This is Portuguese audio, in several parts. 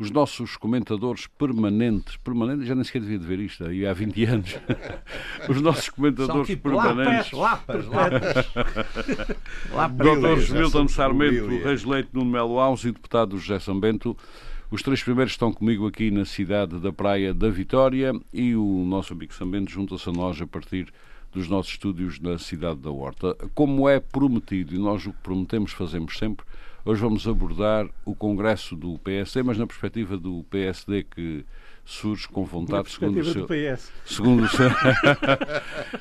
Os nossos comentadores permanentes, permanentes, já nem sequer devia de ver isto, aí há 20 anos. Os nossos comentadores tipo permanentes. Lapas, lapas, lapas. Dr. Milton Sarmento, Reis Leite, Nuno Melo Alves e deputado José Sambento. Os três primeiros estão comigo aqui na cidade da Praia da Vitória e o nosso amigo Sambento junta-se a nós a partir dos nossos estúdios na cidade da Horta. Como é prometido, e nós o que prometemos fazemos sempre, hoje vamos abordar o congresso do PSD, mas na perspectiva do PSD que surge com vontade, segundo o seu... Segundo o seu...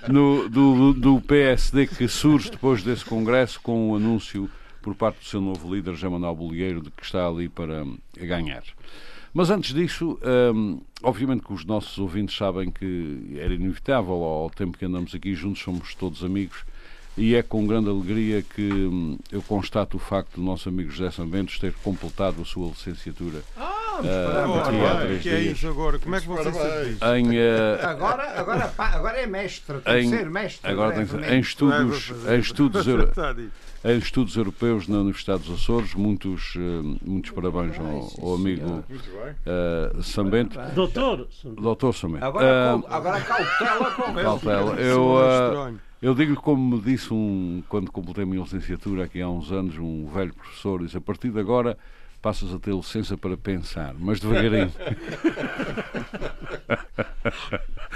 no, do, do PSD que surge depois desse congresso com o um anúncio por parte do seu novo líder, José Manuel Bolieiro, de que está ali para ganhar. Mas antes disso, hum, obviamente que os nossos ouvintes sabem que era inevitável, ao tempo que andamos aqui juntos, somos todos amigos, e é com grande alegria que hum, eu constato o facto do nosso amigo José Sanbentos ter completado a sua licenciatura. Ah, uh, três que é isso agora? Como é que você? Em, uh, Agora, agora, pá, agora é mestre, tem Em- que ser mestre. agora tem que ser- em estudos, em estudos, em estudos europeus na Universidade dos Açores, muitos, uh, muitos parabéns ao, ao amigo uh, Sambento. Doutor, Doutor Sambento. Agora, Uh, agora cautela com ele. Cautela. Eu, estranho. Eu digo como me disse um, quando completei a minha licenciatura aqui há uns anos, um velho professor, disse a partir de agora passas a ter licença para pensar, mas devagarinho.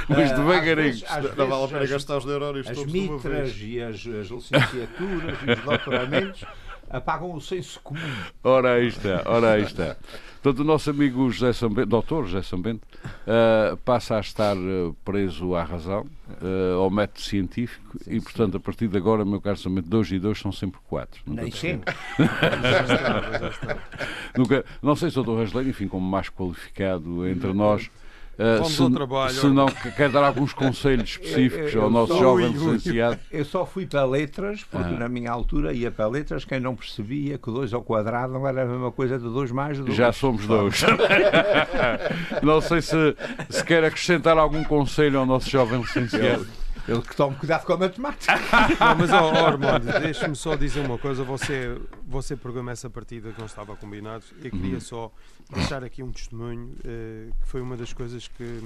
mas Ah, devagarinho. às vezes- Não vale a pena as- gastar os neurónios As todos de uma mitras vez. e as, as licenciaturas e os doutoramentos apagam o senso comum. Ora aí está, ora aí está. Portanto, o nosso amigo José Sambento, doutor José Sambento, ah, passa a estar ah, preso à razão, ah, ao método científico, e, portanto, a partir de agora, meu caro Sambento, dois e dois são sempre quatro. Nem se- sempre. Nunca, não sei se o Dr. Rasleiro, enfim, como mais qualificado entre nós, Vamos se, trabalho. se não que- quer dar alguns conselhos específicos Eu- eu ao nosso jovem licenciado. Eu só fui para letras, porque Ah. na minha altura ia para letras quem não percebia que dois ao quadrado não era a mesma coisa de dois mais dois. Já somos dois. não sei se, se quer acrescentar algum conselho ao nosso jovem licenciado. Ele que tome cuidado com a matemática. Não, mas, ó, ó, Armando, deixe-me só dizer uma coisa. Você, você programa essa partida que não estava combinado. Eu queria só deixar aqui um testemunho eh, que foi uma das coisas que,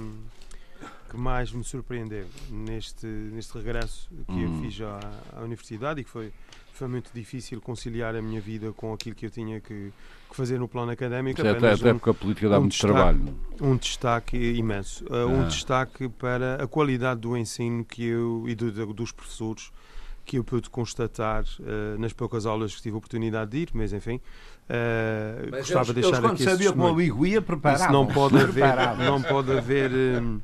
que mais me surpreendeu neste, neste regresso que eu Uhum. fiz à, à universidade e que foi, foi muito difícil conciliar a minha vida com aquilo que eu tinha que, que fazer no plano académico. Até, Apenas até um- porque a política dá um muito destaque. trabalho. um destaque imenso. Uh, Um Ah. destaque para a qualidade do ensino que eu e do- do- dos professores que eu pude constatar uh, nas poucas aulas que tive a oportunidade de ir, mas enfim, uh, Mas gostava eles, de deixar eles, quando aqui esse sabiam que o amigo ia, preparavam Isso não pode haver, não pode haver, um,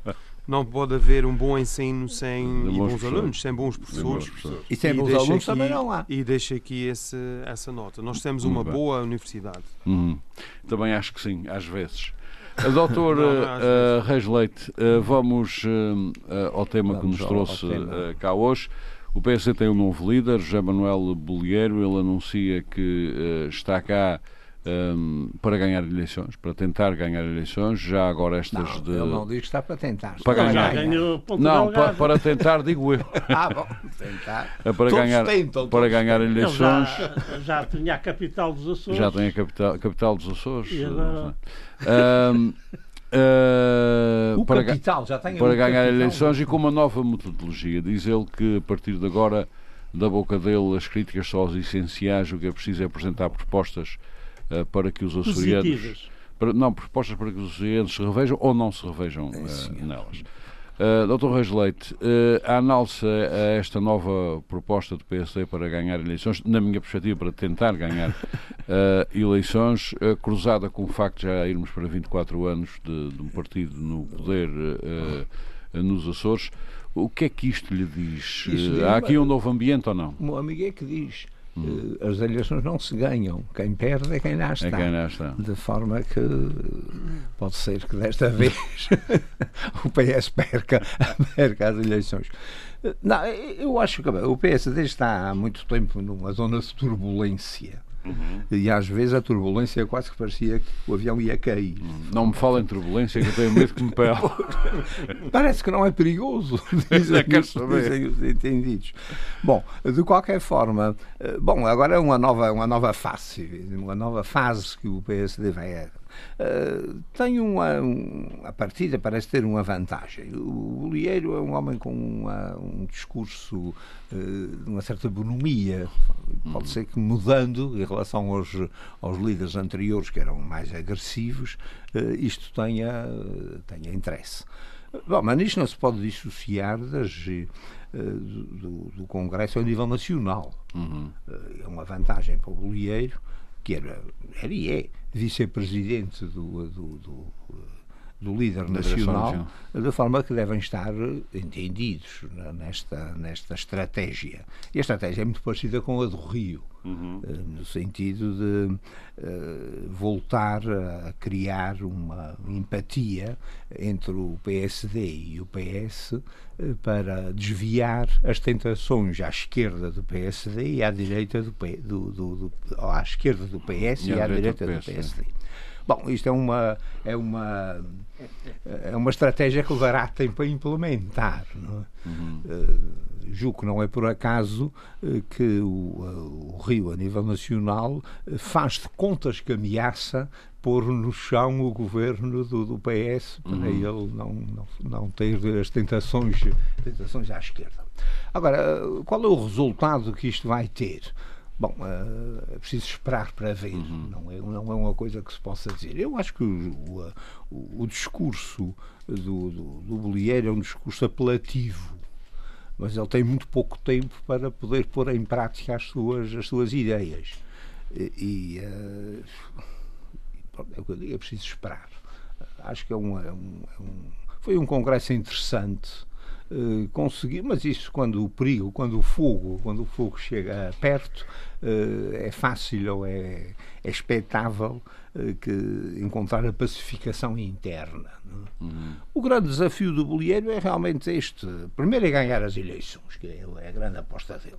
não pode haver um bom ensino sem bons bons alunos, sem bons professores. E sem E bons deixa alunos aqui- também não há. E deixo aqui esse, essa nota. Nós temos uma bem. boa universidade. Uhum. Também acho que sim, às vezes. Doutor Não, não, às uh, uh, Reis Leite, uh, vamos uh, ao tema que Vamos nos ao- ao trouxe uh, cá hoje. O PSD tem um novo líder, José Manuel Bolieiro. Ele anuncia que uh, está cá um, para ganhar eleições, para tentar ganhar eleições. Já agora estas Não, de. Ele não diz que está para tentar. Para Está ganhar. Não, pa- Delgada. para tentar, digo eu. Ah, bom, tentar. É para Todos ganhar, tentam, para ganhar Ele eleições. já, já tinha a capital dos Açores. Já tem a capital, capital dos Açores. E agora? Ah, O para, capital, já tem para ganhar capital. eleições e com uma nova metodologia. Diz ele que a partir de agora, da boca dele, as críticas só aos essenciais, o que é preciso é apresentar propostas para que os açorianos. Para, não, propostas para que os açorianos se revejam ou não se revejam senhor. nelas. Uh, Dr. Reis Leite, uh, a análise a esta nova proposta do PSD para ganhar eleições, na minha perspectiva, para tentar ganhar uh, eleições, uh, cruzada com o facto de já irmos para 24 anos de, de um partido no poder nos Açores, o que é que isto lhe diz? Diz- há aqui um novo ambiente ou não? O meu amigo é que diz: eh, as eleições não se ganham, quem perde é quem lá está. É quem lá está. De forma que pode ser que desta vez o PS perca, perca as eleições. Não, eu acho que o PSD está há muito tempo numa zona de turbulência. Uhum. E às vezes a turbulência quase que parecia que o avião ia cair. Não me fala em turbulência, que eu tenho medo que me pele. Parece que não é perigoso, dizem, dizem os entendidos. Bom, de qualquer forma, eh, bom, agora é uma nova, uma nova fase, uma nova fase que o PSD vai Uh, tem uma, um, a partida parece ter uma vantagem. O Bolieiro é um homem com uma, um discurso uh, uma certa bonomia. Pode ser que mudando em relação aos, aos líderes anteriores que eram mais agressivos, uh, isto tenha, tenha interesse. Bom, mas isto não se pode dissociar das, do, do, Congresso a nível nacional. Uhum. É uma vantagem para o Bolieiro que era, era e é vice-presidente do, do, do, do, líder nacional, de forma que devem estar entendidos nesta, nesta estratégia. E a estratégia é muito parecida com a do Rio, uhum. Eh, no sentido de uh, voltar a criar uma empatia entre o PSD e o PS para desviar as tentações à esquerda do PSD e à direita do, do, do, do à esquerda do PS e, e à, direita, do, PS, do PSD. Bom, isto é uma é uma é uma estratégia que levará tempo a implementar. Não é? Uhum. Uh, julgo que não é por acaso uh, que o, uh, o, Rio, a nível nacional, faz de contas que ameaça pôr no chão o governo do, do PS para uhum. ele não, não, não ter as tentações, tentações à esquerda. Agora, qual é o resultado que isto vai ter? Bom, é preciso esperar para ver, uhum. não, é, não é uma coisa que se possa dizer. Eu acho que o, o, o discurso do, do, do é um discurso apelativo, mas ele tem muito pouco tempo para poder pôr em prática as suas, as suas ideias. E, e uh, é o que eu digo, é preciso esperar. Acho que é um, é um, é um foi um congresso interessante. Uh, conseguir, mas isso quando o perigo, quando o fogo, quando o fogo chega perto, uh, é fácil ou é, é expectável uh, que encontrar a pacificação interna. É? Uhum. O grande desafio do Bolieiro é realmente este: primeiro é ganhar as eleições, que é, é a grande aposta dele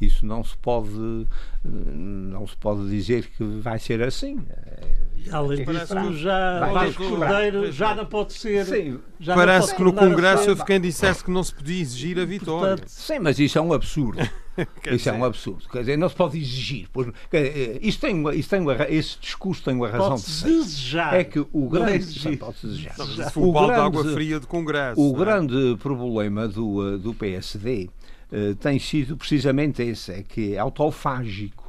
isso não se pode não se pode dizer que vai ser assim. Além disso, já Vasco Cordeiro já não pode ser. Sim, parece que no Congresso houve quem dissesse que não se podia exigir a vitória. Portanto, sim, mas isso é um absurdo. isso dizer, é um absurdo. Quer dizer, não se pode exigir. Pois, dizer, isso tem uma, isso tem uma, esse discurso tem uma razão de ser. desejar. É que o grande. Pode desejar. Se for o balde de água fria de Congresso. O é? grande problema do, do PSD eh, tem sido precisamente esse, é que é autofágico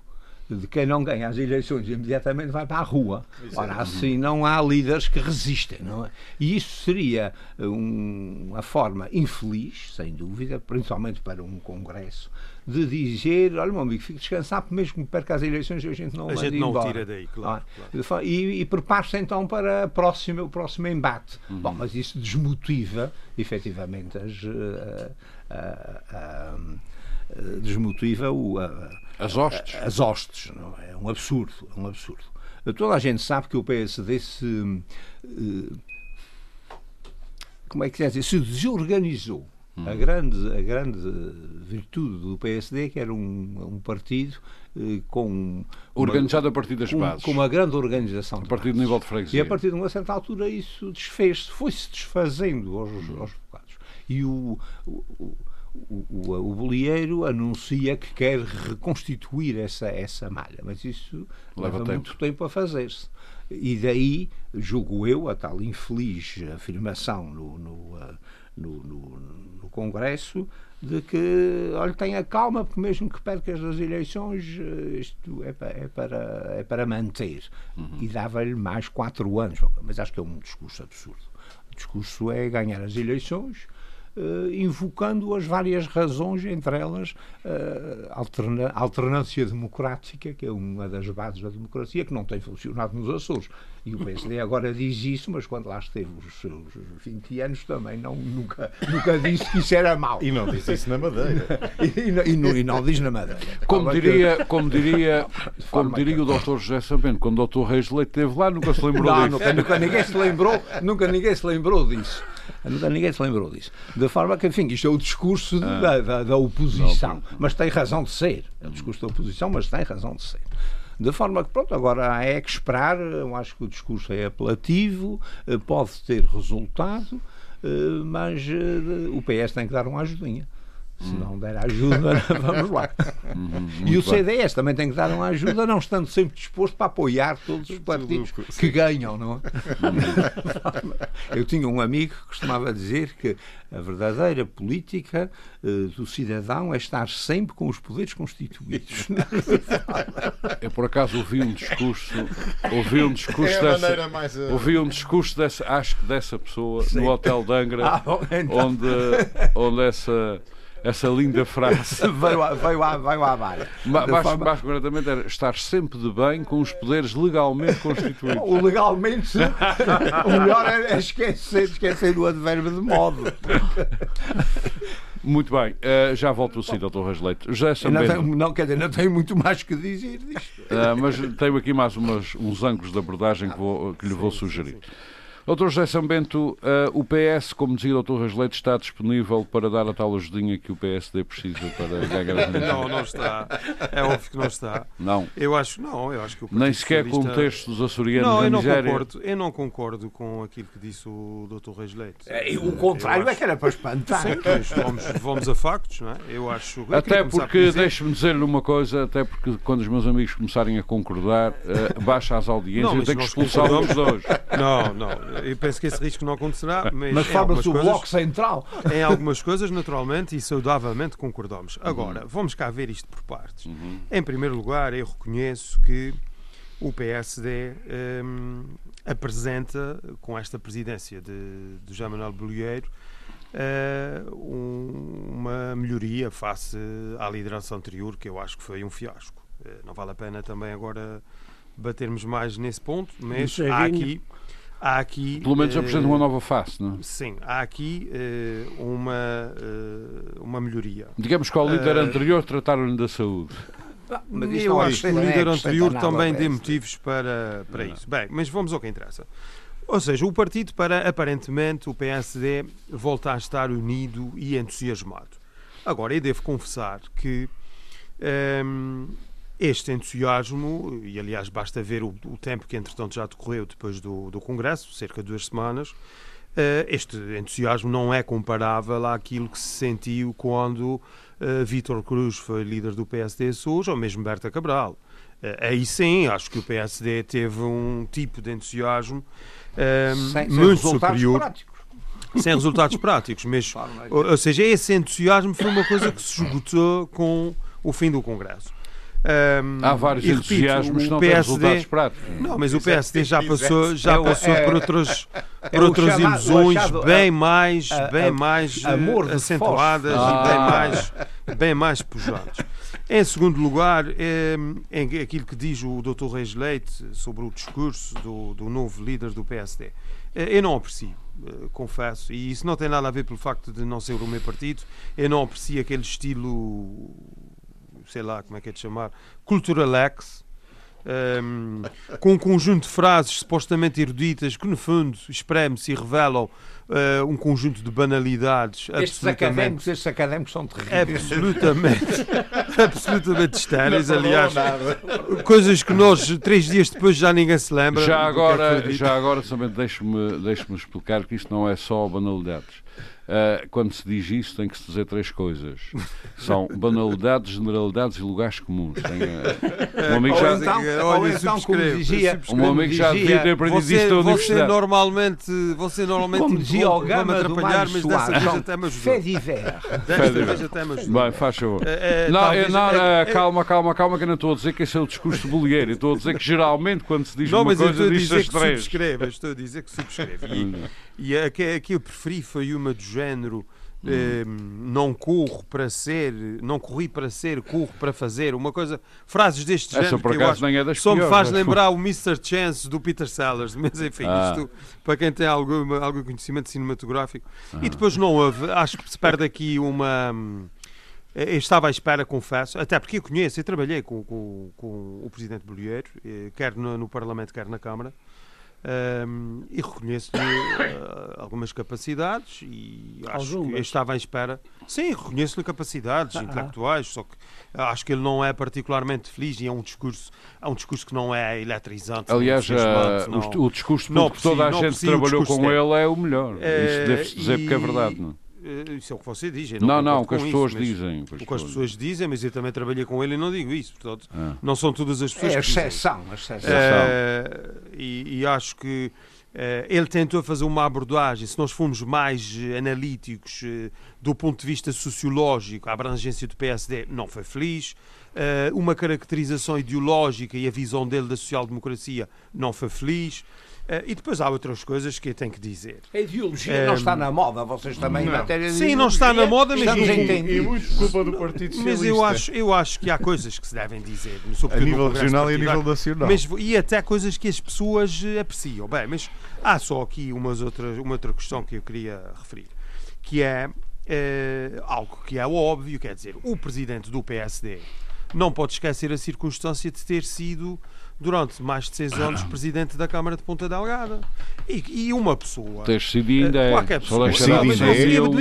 de quem não ganha as eleições imediatamente vai para a rua. Ora, assim não há líderes que resistem, não é? E isso seria um, uma forma infeliz, sem dúvida, principalmente para um Congresso, de dizer, olha meu amigo, fique descansado, mesmo que perca as eleições a gente não A gente não embora. tira daí, claro. É? claro. E, e prepare-se então para a próxima, o próximo embate. Uhum. Bom, mas isso desmotiva, efetivamente, as... Uh, uh, uh, desmotiva o, as hostes. as hostes. Não é? é um absurdo. É um absurdo. Toda a gente sabe que o PSD se. como é que se dizer? Se desorganizou. Hum. A, grande, a grande virtude do PSD é que era um, um partido eh, com. Organizado uma, a partir das com, bases. Com uma grande organização. A partir do nível de freguesia. E a partir de uma certa altura isso desfez-se, foi-se desfazendo aos, aos bocados. E o, o o, o, o bolieiro anuncia que quer reconstituir essa, essa malha, mas isso leva, leva muito tempo a fazer-se. E daí, julgo eu, a tal infeliz afirmação no, no, eh, no, no, no Congresso de que, olha, tenha calma, porque mesmo que percas as eleições, eh, isto é para, é para, é para manter. Uhum. E dava-lhe mais quatro anos. Mas acho que é um discurso absurdo. O discurso é ganhar as eleições, uh, invocando as várias razões, entre elas uh, alterna alternância democrática, que é uma das bases da democracia, que não tem funcionado nos Açores. E o PSD agora diz isso, mas quando lá esteve os seus 20 anos também não, nunca, nunca disse que isso era mau. E não disse isso na Madeira. e, e, e, não, e, não, diz na Madeira. Como diria, como diria, como diria o Dr. José Sabento, quando o Dr. Reis Leite esteve lá, nunca se lembrou não, disso. Nunca, nunca, ninguém se lembrou, nunca ninguém se lembrou disso. Ninguém se lembrou disso. De forma que, enfim, isto é o discurso ah. da, da, da, oposição. Mas tem razão de ser. É o discurso da oposição, mas tem razão de ser. De forma que, pronto, agora é que esperar. Eu acho que o discurso é apelativo, eh, pode ter resultado, eh, mas eh, o PS tem que dar uma ajudinha. Se não der ajuda, vamos lá. Uhum, e o CDS também tem que dar uma ajuda, não estando sempre disposto para apoiar todos os partidos que ganham, não é? Eu tinha um amigo que costumava dizer que a verdadeira política uh, do cidadão é estar sempre com os poderes constituídos. Eu por acaso ouvi um discurso, ouvi um discurso é dessa, mais, uh... ouvi um discurso dessa, acho que dessa pessoa Sim. no Hotel Dangra, ah, bom, então. onde, onde essa essa linda frase. veio, à, veio, à, veio à barra. Mais, forma... mais concretamente era estar sempre de bem com os poderes legalmente constituídos. O legalmente, o melhor é esquecer, esquecer o advérbio de modo. Muito bem, uh, já volto assim, Dr. Rasleito. José Sambento. Não, não, quer dizer, não tenho muito mais que dizer disto. Uh, mas tenho aqui mais umas, uns ângulos de abordagem que, vou, que lhe vou sugerir. Sim, sim. Doutor José Sambento, uh, o PS, como dizia o Dr. Rasleito, está disponível para dar a tal ajudinha que o PSD precisa para ganhar as Não, não está. É óbvio que não está. Não. Eu acho, não, eu acho que o Nem sequer Socialista... com o texto dos açorianos não, eu não concordo. Eu não concordo com aquilo que disse o Dr. Rasleito. É, o contrário acho... é que era para espantar. Sim, vamos, vamos a factos, não é? Eu acho. Eu até porque, deixe-me dizer-lhe uma coisa, até porque quando os meus amigos começarem a concordar, uh, baixa as audiências, não, eu tenho que expulsar os dois. Não, não. Eu penso que esse risco não acontecerá, mas, mas forma-se o bloco central. Em algumas coisas, naturalmente e saudavelmente concordamos. Agora, uhum. vamos cá ver isto por partes. Uhum. Em primeiro lugar, eu reconheço que o PSD um, apresenta, com esta presidência de, de Jean Manuel Bolieiro, uh, um, uma melhoria face à liderança anterior, que eu acho que foi um fiasco. Uh, não vale a pena também agora batermos mais nesse ponto, mas há aqui há aqui. Pelo menos uh, apresenta uma nova face, não é? Sim, há aqui uh, uma, uh, uma melhoria. Digamos que ao líder anterior trataram-lhe da saúde. Mas eu acho que o líder anterior também dê motivos para, para isso. Bem, mas vamos ao que interessa. Ou seja, o partido, para aparentemente o PSD, volta a estar unido e entusiasmado. Agora, eu devo confessar que. Um, ehm, este entusiasmo, e aliás basta ver o, o, tempo que entretanto já decorreu depois do, do Congresso, cerca de duas semanas, uh, este entusiasmo não é comparável àquilo que se sentiu quando uh, Vítor Cruz foi líder do PSD SUS, ou mesmo Berta Cabral. Uh, aí sim, acho que o PSD teve um tipo de entusiasmo sem, muito sem superior. Práticos. Sem resultados práticos, mas, ou, ou seja, esse entusiasmo foi uma coisa que se esgotou com o fim do Congresso. Um, Há vários e, repito, entusiasmos que não PSD, têm resultados práticos. Não, mas o PSD já passou, já é passou é, por outras, é por outras chamado, ilusões achado, bem mais, bem mais eh, acentuadas ah. e bem mais, bem mais pujantes. Em segundo lugar, é, é aquilo que diz o Dr. Reis Leite sobre o discurso do, do novo líder do PSD. Eh, eu não aprecio eh, confesso, e isso não tem nada a ver pelo facto de não ser o meu partido, eu não aprecio aquele estilo sei lá como é que é de chamar, Culturalex, um, com um conjunto de frases supostamente eruditas que, no fundo, espremem-se e revelam uh, um conjunto de banalidades. Estes académicos, estes académicos são terríveis. Absolutamente, absolutamente estéreis, aliás. Coisas que nós, três dias depois, já ninguém se lembra. Já é agora, já agora somente deixe-me deixe explicar que isto não é só banalidades. Uh, quando se diz isso, tem que se dizer três coisas: são banalidades, generalidades e lugares comuns. Tem, uh, um amigo já, então, ou então, como dizia, um amigo já devia ter aprendido você, isto você normalmente, você normalmente como dizia o Gama atrapalhar, mas dessa vez até me ajudou. Fé Desta vez até me ajudou. Bem, faz favor. É, é, não, talvez, não é, calma, calma, calma, que eu não estou a dizer que esse é o discurso de Bolieiro. Estou a dizer que geralmente quando se diz não, uma coisa, diz as três. Estou a dizer que subscreve. E, e a, que, a que eu preferi foi uma do género eh, não corro para ser, não corri para ser, corro para fazer, uma coisa, frases deste Essa género por acaso nem é das só piores, me faz lembrar o Mr. Chance do Peter Sellers, mas enfim, ah. isto para quem tem algum, algum conhecimento cinematográfico. Ah. E depois não houve, acho que se perde aqui uma. Eh, eu estava à espera, confesso, até porque eu conheço, eu trabalhei com, com, com o Presidente Bolieiro, eh, quer no, no Parlamento, quer na Câmara. Um, e reconheço-lhe uh, algumas capacidades e acho algumas. que eu estava à espera. Sim, reconheço-lhe capacidades ah, intelectuais, só que acho que ele não é particularmente feliz e é um discurso, é um discurso que não é eletrizante. Aliás, uh, não, o discurso não, que toda a gente trabalhou com ele é o melhor. Isso deve-se dizer e... porque é verdade, não é? Isso é o que você diz. Não, não, não o que as pessoas isso, dizem. O que as pessoas dizem, mas eu também trabalhei com ele e não digo isso. Portanto, ah. não são todas as pessoas é que exceção, dizem. exceção. É, e, e, acho que é, ele tentou fazer uma abordagem, se nós formos mais analíticos do ponto de vista sociológico, a abrangência do PSD não foi feliz. uma caracterização ideológica e a visão dele da social-democracia não foi feliz. Uh, e depois há outras coisas que eu tenho que dizer. A ideologia um, não está na moda, vocês também não. em matéria de Sim, não está na moda, mas e, e muito culpa do Partido Socialista. Mas eu acho, eu acho que há coisas que se devem dizer. A nível regional e a nível nacional. Mas, e até coisas que as pessoas eh, apreciam. Bem, mas há só aqui umas outras, uma outra questão que eu queria referir, que é uh, algo que é óbvio, quer dizer, o presidente do PSD não pode esquecer a circunstância de ter sido durante mais de seis anos presidente da Câmara de Ponta Delgada. E, e uma pessoa. Ter sido ainda. Qualquer pessoa.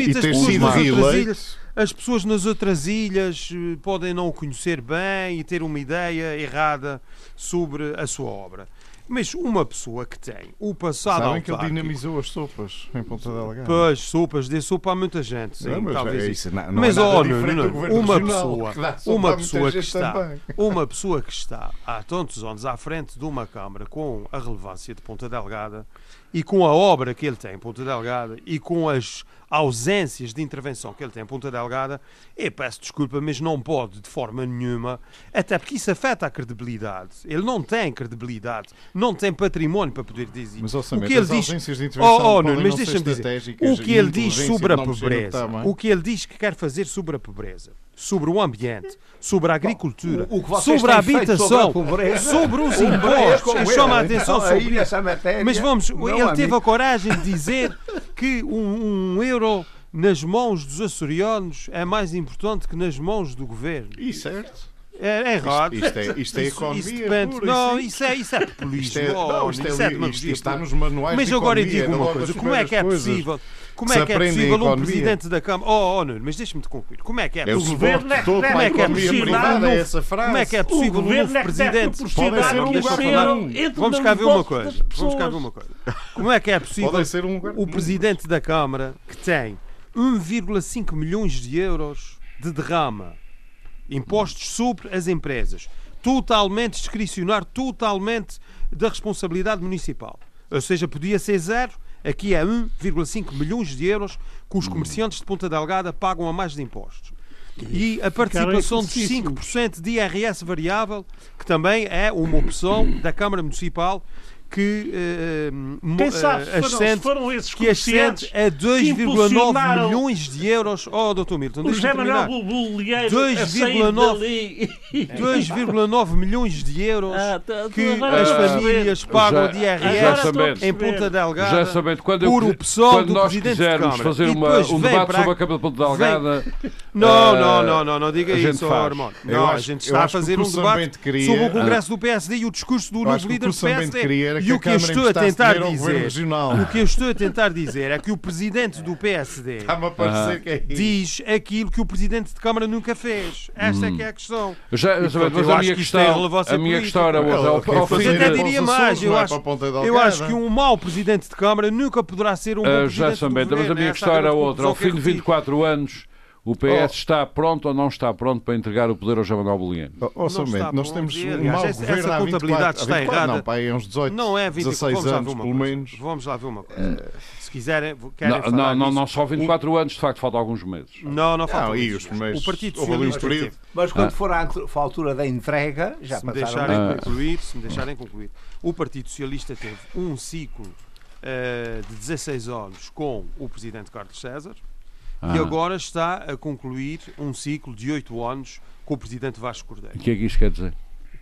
e ter sido reeleito. As pessoas nas outras ilhas eh, podem não o conhecer bem e ter uma ideia errada sobre a sua obra. Mas uma pessoa que tem o passado Sabem que ele dinamizou as sopas em Ponta Delgada. Pois, sopas, dê sopa a muita gente. Sim, não, mas talvez é isso. Não, não mas, é ó, uma pessoa, uma pessoa que está, uma pessoa que está há tantos anos à frente de uma Câmara com a relevância de Ponta Delgada e com a obra que ele tem em Ponta Delgada e com as ausências de intervenção que ele tem em Ponta Delgada, eu peço desculpa, mas não pode de forma nenhuma, até porque isso afeta a credibilidade. Ele não tem credibilidade, não tem património para poder dizer mas, o que ele diz. De oh, oh, não, mas deixa-me dizer o que ele diz sobre a pobreza, o que ele diz que quer fazer sobre a pobreza sobre o ambiente, sobre a agricultura, o, o sobre a habitação, sobre, a sobre os impostos. Chama a atenção então, sobre isso. Mas vamos, ele teve a coragem de dizer que um, um, euro nas mãos dos açorianos é mais importante que nas mãos do governo. E certo. É, é errado. Isto, isto, é, isto é economia. Isso depende, pura, não, isso é, isso é populismo. Isto, é, não, isto, é, é isto está nos manuais Mas agora eu digo uma coisa: como é que é possível? Como é que é possível um presidente da Câmara. Oh, oh Nuno, mas deixa-me te concluir. Como é que é possível? É como é que é possível? Essa frase. Como é que é possível um novo presidente? Pode ser um governo. Vamos cá ver uma coisa. Vamos cá ver uma coisa. Como é que é possível o presidente da Câmara que tem 1,5 milhões de euros de derrama impostos sobre as empresas, totalmente discricionário, totalmente da responsabilidade municipal. Ou seja, podia ser zero, aqui é 1,5 milhões de euros que os comerciantes de Ponta Delgada pagam a mais de impostos. E a participação dos 5% de IRS variável, que também é uma opção da Câmara Municipal que uh, Quem sabe, uh, ascende, foram esses que ascende a 2,9 milhões de euros. Oh, Dr. Milton, o José Manuel 2,9 milhões de euros ah, tá, que as famílias pagam de IRS em Ponta Delgada quando por opção quando do nós Presidente quisermos fazer uma, um debate sobre a Câmara de Ponta Delgada... Não, não, não, não, não diga isso, Armando. Não, a gente está a fazer um debate sobre o Congresso do PSD e o discurso do novo líder do PSD e o que eu estou a tentar dizer, o que eu estou a tentar dizer é que o presidente do PSD é diz aquilo que o presidente de Câmara nunca fez. Esta é que é a questão. Já, mas a minha questão, a minha questão era outra. Eu até diria mais. Eu acho, eu acho que um mau presidente de Câmara nunca poderá ser um bom uh, presidente já, do governo. Mas a minha questão era outra. Ao fim de 24 anos o PS oh. está pronto ou não está pronto para entregar o poder ao João Manuel Boliano? Oh, oh, somente, nós temos um mau essa, governo essa contabilidade 24, está 24, errada. Não, pá, é uns 18, não é 20, 16 anos, pelo menos. Vamos lá ver uma coisa. Uh, Se quiserem, querem não, não, não, não, só 24 um... anos, de facto, falta alguns meses. Não, não falta. Não, e os primeiros, o Partido Socialista. Mas quando ah. for a altura da entrega, já se me deixarem ah. concluir, Se me deixarem concluir. O Partido Socialista teve um ciclo uh, de 16 anos com o Presidente Carlos César ah. e agora está a concluir um ciclo de oito anos com o presidente Vasco Cordeiro. O que é que isto quer dizer?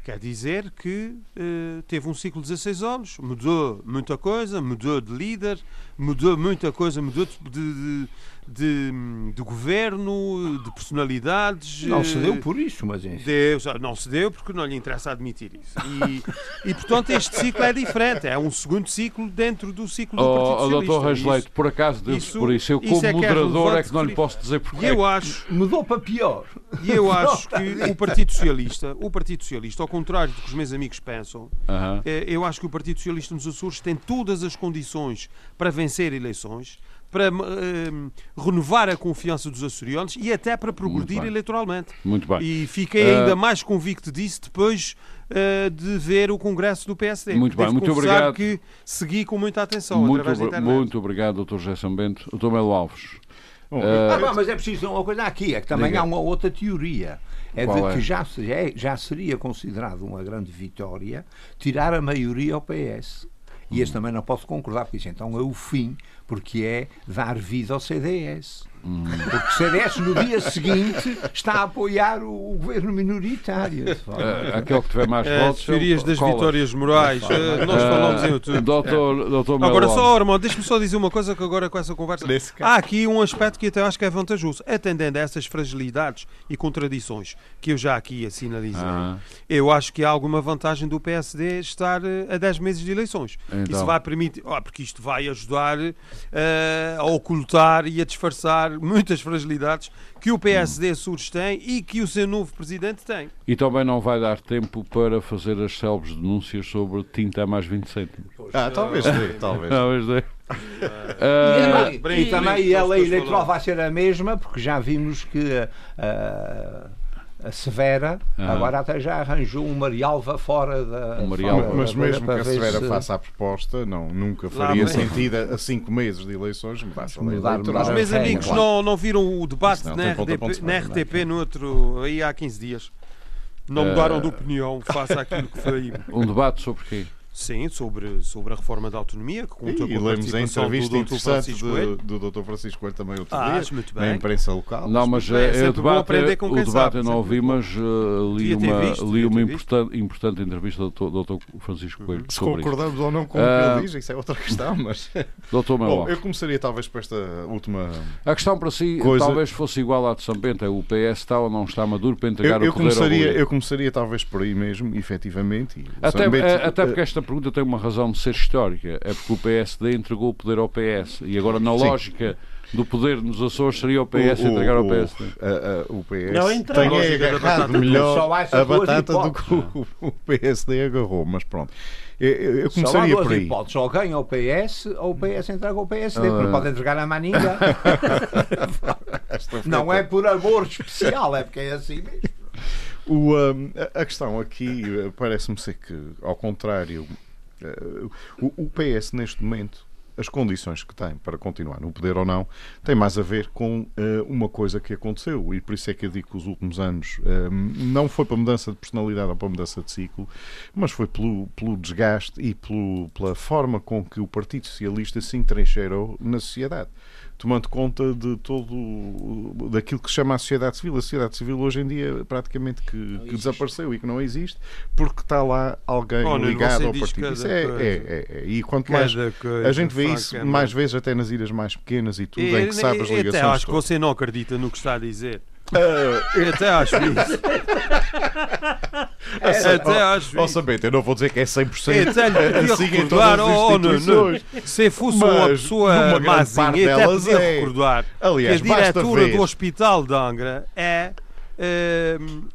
Quer dizer que uh, teve um ciclo de 16 anos, mudou muita coisa, mudou de líder, mudou muita coisa, mudou de, de, de, de, governo, de personalidades. Não se deu por isso, mas enfim. Deu, não se deu porque não lhe interessa admitir isso. E, e portanto este ciclo é diferente, é um segundo ciclo dentro do ciclo do Partido Socialista. Oh, doutor Rasleito, por acaso deu-se por isso. Eu como isso é, é moderador é que, é que não lhe posso dizer porque. Eu acho... Mudou para pior. E eu acho que o Partido Socialista, o Partido Socialista, ao contrário do que os meus amigos pensam, uh -huh. eu acho que o Partido Socialista nos Açores tem todas as condições para vencer eleições para uh, renovar a confiança dos açorianos e até para progredir Muito eleitoralmente. Muito bem. E fiquei uh... ainda mais convicto disso depois uh, de ver o congresso do PSD. Muito bem, muito obrigado. que segui com muita atenção muito através da internet. Muito obrigado, Dr. José Sambento. Dr. Melo Alves. Bom, ah, mas é preciso uma coisa aqui, é que também diga. há uma outra teoria. É Qual de é? que já, é, já seria considerado uma grande vitória tirar a maioria ao PS. E este também não posso concordar, porque isso então é o fim porque é dar vida ao CDS. Porque o CDS no dia seguinte está a apoiar o, o governo minoritário. Uh, aquele que tiver mais votos. As teorias das cola. vitórias morais. Uh, nós falamos em outubro. Doutor, doutor agora, só, Armando, deixe-me só dizer uma coisa que agora com essa conversa. Há aqui um aspecto que até acho que é vantajoso. Atendendo a essas fragilidades e contradições que eu já aqui assinalizei, ah. eu acho que há alguma vantagem do PSD estar eh, a 10 meses de eleições. Então. Isso vai permitir. Oh, porque isto vai ajudar uh, a ocultar e a disfarçar muitas fragilidades que o PSD hum. Surge tem e que o seu novo presidente tem. E também não vai dar tempo para fazer as célebres denúncias sobre tinta a mais 20 cêntimos. Ah, talvez dê, talvez. talvez dê. Uh, e, e, também a lei eleitoral vai ser a mesma, porque já vimos que uh, Severa, ah. agora até já arranjou um Marialva fora da. Um Marialva. Fora, mas mesmo que a Severa se... faça a proposta, não, nunca faria sentido a cinco meses de eleições mudasse a lei eleitoral. Os meus amigos não, não viram o debate na, RTP, na RTP no outro, aí há 15 dias. Não mudaram uh, de opinião face àquilo que foi. Um debate sobre quê? Sim, sobre, sobre a reforma da autonomia, que contou e, com a lemos a entrevista interessante do, do Dr. Francisco Coelho também outro ah, dia, muito bem. na imprensa local. Não, mas é, é o debate, o debate sabe, eu não ouvi, mas uh, li uma, visto, li uma importante, importante entrevista do Dr. Francisco Coelho. Se concordamos ou não com o que ele ah, diz, isso é outra questão, mas... Doutor Bom, eu começaria talvez por esta última A questão para si coisa... talvez fosse igual à de São Bento, é o PS está ou não está maduro para entregar eu, eu o poder começaria, Eu começaria talvez por aí mesmo, efetivamente. Até, Bento, eh, até porque esta pergunta tem uma razão de ser histórica, é porque o PSD entregou o poder ao PS e agora na Sim. lógica do poder nos Açores seria o PS o, entregar ao PSD. O, o PS não, então, tem agarrado melhor a batata do que o, o PSD agarrou, mas pronto. Eu, eu começaria por aí. Hipóteses, ou ganha o PS ou o PS entrega o PSD, porque pode entregar a maninga. não é por amor especial, é porque é assim mesmo. O, um, a questão aqui eh, parece-me ser que, ao contrário eh, o, PS, neste momento, as condições que tem para continuar no poder ou não, tem mais a ver com uh, uma coisa que aconteceu. E por isso é que eu digo que os últimos anos não foi para mudança de personalidade ou para mudança de ciclo, mas foi pelo, pelo desgaste e pelo, pela forma com que o Partido Socialista se entrincheirou na sociedade tomando conta de todo daquilo que se chama a sociedade civil. A sociedade civil hoje em dia praticamente que, que desapareceu e que não existe porque está lá alguém oh, ligado ao partido. Isso é, é, é, é, E quanto mais a gente vê isso mais vezes até nas ilhas mais pequenas e tudo, e, em que sabe as ligações. Até acho que você não acredita no que está a dizer. Uh, eu até acho isso. É, até acho isso. Sabete, eu não vou dizer que é 100% até assim em todas as oh. Se fosse mas, uma pessoa mazinha, até podia é. recordar Aliás, que a diretora do Hospital de Angra é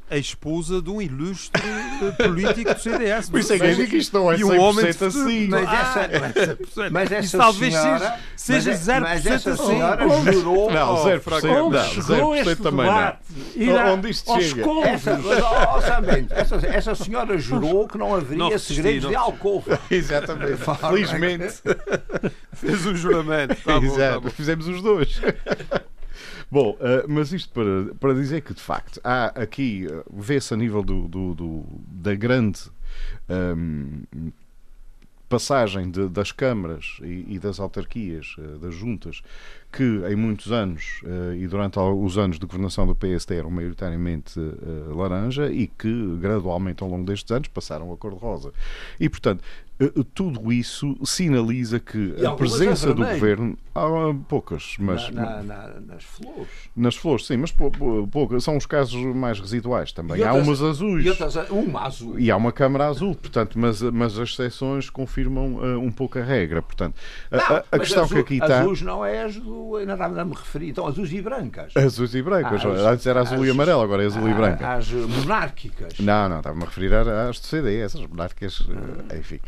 a esposa de um ilustre eh, político do CDS. Por isso é que isto não é 100% um homem de... assim. Mas essa, ah, mas essa talvez senhora, seja, seja 0% mas essa assim. senhora assim. jurou... Não, 0%, oh, não, 0% também não. Onde isto chega? Essa, oh, essa, essa senhora jurou que não haveria não segredos não. de alcova. Exatamente. Felizmente. Fez um juramento. Tá bom, Exato, tá fizemos os dois. Bom, uh, mas isto para, para dizer que de facto há aqui, uh, vê-se a nível do, do, do da grande um, ehm, passagem de, das câmaras e, e, das autarquias, uh, das juntas, que em muitos anos e durante os anos de governação do PSD eram maioritariamente laranja e que gradualmente ao longo destes anos passaram a cor-de-rosa. E, portanto, eh, tudo isso sinaliza que a presença do governo há poucas, mas na, na, nas flores. Nas flores, sim, mas poucas são os casos mais residuais também. Outras, há umas azuis. E outras, uma azul. E há uma câmara azul, portanto, mas, mas as exceções confirmam uh, um pouco a regra. Portanto, não, a, a questão azul, que aqui está. Azuis não é azul, ainda estava a me referir, então azuis e brancas. Azuis e brancas, ah, antes era azul as, e amarelo, agora é azul ah, e branca. As monárquicas. Não, não, estava-me a referir às do CDS, as monárquicas, uh, enfim.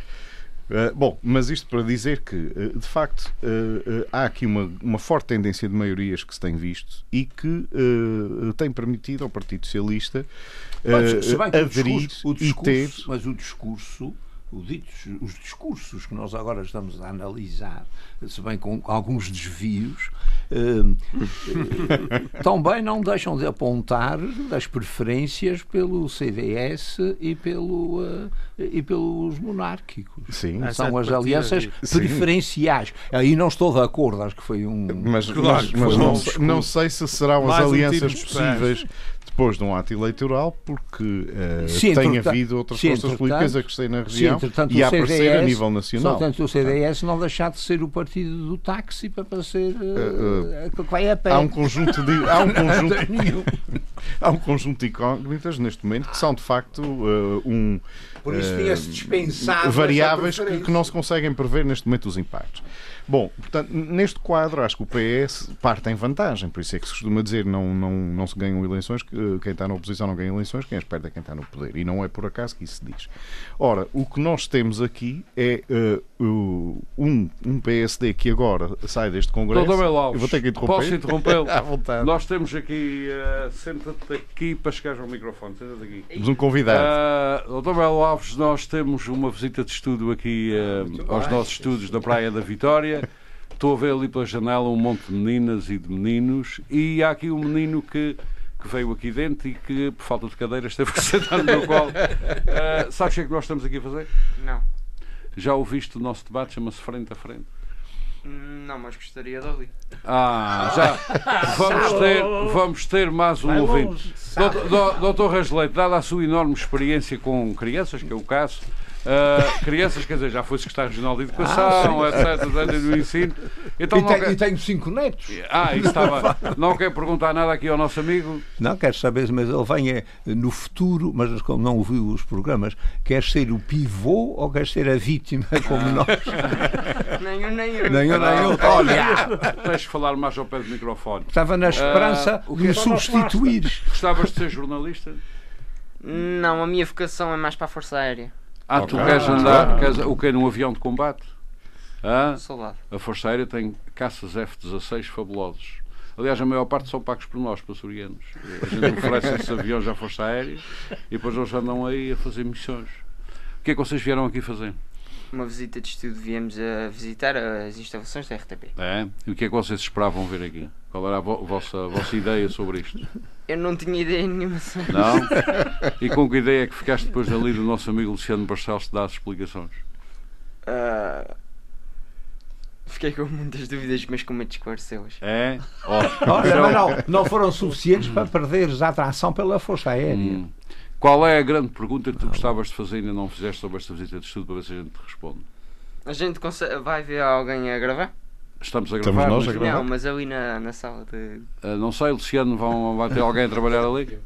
Uh, bom, mas isto para dizer que, uh, de facto, uh, há aqui uma, uma forte tendência de maiorias que se tem visto e que tem permitido ao Partido Socialista aderir o discurso, o discurso, ter. Mas o discurso os discursos que nós agora estamos a analisar, se bem com alguns desvios, eh, eh, também não deixam de apontar as preferências pelo CDS e, pelo, uh, e pelos monárquicos. Sim. São as alianças preferenciais. Aí não estou de acordo, acho que foi um. Mas, claro, mas, mas não, um não, sei se serão as alianças um possíveis depois de um ato eleitoral, porque uh, sim, tem havido outras sim, forças políticas a crescer na região sim, e a aparecer a nível nacional. Portanto, o CDS não deixar de ser o partido do táxi para ser uh, uh, vai a pé. Há um conjunto de há um conjunto, há um conjunto de incógnitas neste momento que são de facto um por isso tinha-se dispensado variáveis que, que não se conseguem prever neste momento os impactos. Bom, portanto, neste quadro, acho que o PS parte em vantagem, por isso é que se costuma dizer não, não, não se ganham eleições, quem está na oposição não ganha eleições, quem as perde é quem está no poder. E não é por acaso que isso se diz. Ora, o que nós temos aqui é uh, um, um PSD que agora sai deste Congresso. Doutor Alves, vou ter que interromper. Posso interrompê-lo? à vontade. Nós temos aqui, uh, senta-te aqui para chegar ao microfone, senta-te aqui. Temos um convidado. Uh, doutor Belo Alves, nós temos uma visita de estudo aqui uh, aos nossos estudos da Praia da Vitória. Estou a ver ali pela janela um monte de meninas e de meninos e há aqui um menino que, que veio aqui dentro e que, por falta de cadeiras, esteve sentado no meu colo. Uh, sabes o que é que nós estamos aqui a fazer? Não. Já ouviste o nosso debate? Chama-se Frente a Frente. Não, mas gostaria de ouvir. Ah, já. Vamos ter, vamos ter mais um ouvinte. Doutor, doutor Rasleito, dada a sua enorme experiência com crianças, que é o caso, Uh, crianças, quer dizer, já foi secretário regional de Educação, ah, etc, etc, do ensino. Então, e, tem, quer... e, tenho cinco netos. Ah, isso estava. Não quer perguntar nada aqui ao nosso amigo? Não, quero saber, mas ele vem é, no futuro, mas como não ouviu os programas, quer ser o pivô ou quer ser a vítima, como ah. nós? nem eu, nem eu. Nem eu, nem eu. Olha! Tens de falar mais ao pé do microfone. Estava na esperança uh, de o substituir. Gostavas de ser jornalista? Não, a minha vocação é mais para a Força Aérea. Ah, tu queres andar queres, o que num avião de combate? Ah, Soldado. A Força Aérea tem caças F-16 fabulosos. Aliás, a maior parte são pagos por nós, açorianos. A gente oferece esses aviões à Força Aérea e depois eles andam aí a fazer missões. O que é que vocês vieram aqui fazer? Uma visita de estudo, viemos a visitar as instalações da RTP. É? E o que é que vocês esperavam ver aqui? Qual era a, vo vossa, a vossa ideia sobre isto? Eu não tinha ideia nenhuma sobre Não? E com que ideia é que ficaste depois ali do nosso amigo Luciano Barcelos te dar as explicações? Uh, fiquei com muitas dúvidas, mas com muitos esclareceu-as. É? Oh. Olha, mas não, não foram suficientes para perderes a atração pela Força Aérea. Hum. Qual é a grande pergunta que tu gostavas de fazer e ainda não fizeste sobre esta visita de estudo para ver se a gente te responde? A gente consegue, vai ver alguém a gravar? Estamos a gravar. Estamos nós a gravar? Não, mas ali na, na sala de. Uh, não sei, Luciano, vão, vai ter alguém a trabalhar ali?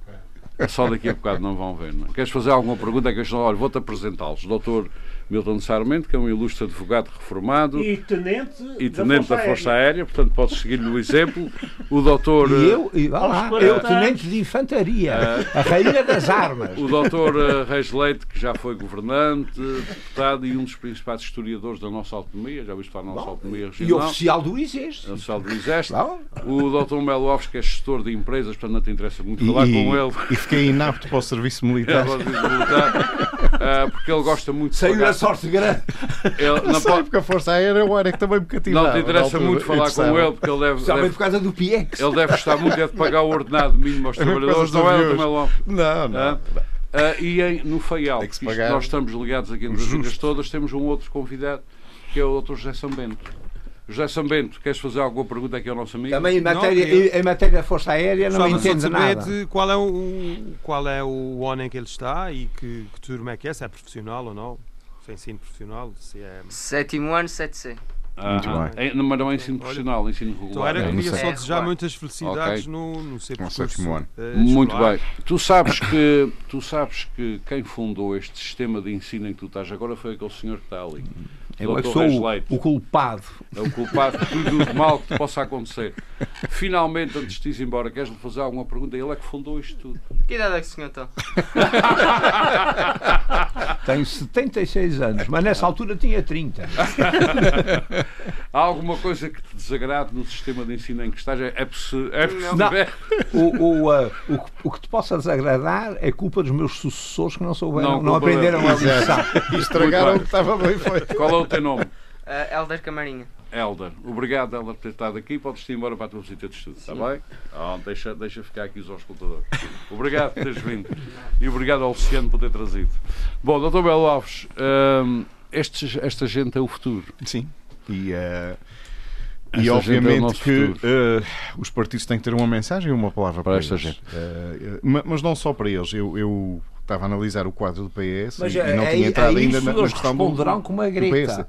Só daqui a bocado não vão ver. Não? É? Queres fazer alguma pergunta? É que eu, olha, vou-te apresentá-los. Doutor Milton Sarmento, que é um ilustre advogado reformado e tenente, e tenente da, Força, da Força Aérea. Aérea. portanto podes seguir-lhe o exemplo. O doutor. E eu, e, lá, eu tenente de infantaria, uh, a rainha das armas. O doutor uh, Reis Leite, que já foi governante, deputado e um dos principais historiadores da nossa autonomia, já viste falar da nossa Bom, autonomia regional. E oficial do ISES. Oficial do ISES. O doutor Melo Alves, que é gestor de empresas, portanto não te interessa muito falar e, com ele. E fiquei inapto para o serviço militar. É, militar uh, porque ele gosta muito de. Sorte grande. Ele, não, não sei, porque a Força Aérea é que também me cativava. Não te interessa muito falar com ele, porque ele deve. Especialmente por causa do PIEX. Ele deve gostar muito é de pagar o ordenado mínimo aos trabalhadores, não é. Não, não. Ah, e em, no FAIAL, nós estamos ligados aqui nas visitas todas, temos um outro convidado, que é o Dr. José São Bento. José Sambento, queres fazer alguma pergunta aqui ao nosso amigo? Também em matéria, não, em matéria da Força Aérea não entendo nada. Qual é, o, qual é o ano em que ele está e que, que turma é que é, se é profissional ou não? Ensino profissional, se é... Sétimo ano, 7C. Ah, ah, é, mas não é ensino profissional, é ensino regular. Então era, queria só desejar é, muitas felicidades okay. no, no seu percurso. Ano. Uh, Muito bem. Tu sabes, que, tu sabes que quem fundou este sistema de ensino em que tu estás agora foi aquele senhor que está ali. Eu é que sou o, o, culpado. É o culpado de tudo o mal que te possa acontecer. Finalmente, antes de ir embora, queres-lhe fazer alguma pergunta? Ele é que fundou isto tudo. Que idade é que o senhor está? Tenho 76 anos, mas nessa altura tinha 30. Há alguma coisa que te desagrade no sistema de ensino em que estás? É, é, é não, o, o, uh, o, o, que te possa desagradar é culpa dos meus sucessores que não souberam, não, não aprenderam a lição. Estragaram o que estava bem feito. Qual é o teu nome? Uh, Helder Camarinha. Helder, obrigado Helder por ter estado aqui. Podes ir embora para a tua visita de estudo, está bem? Oh, deixa, deixa ficar aqui os auscultadores. Obrigado por teres vindo e obrigado ao Luciano por ter trazido. Bom, Dr. Belo Alves, um, estes, esta gente é o futuro. Sim. E, uh, e obviamente é que uh, os partidos têm que ter uma mensagem e uma palavra para, para esta eles. gente. Uh, mas não só para eles. Eu, eu estava a analisar o quadro do PS mas, e, e não é, tinha entrado ainda na, na questão do, do, com uma grita.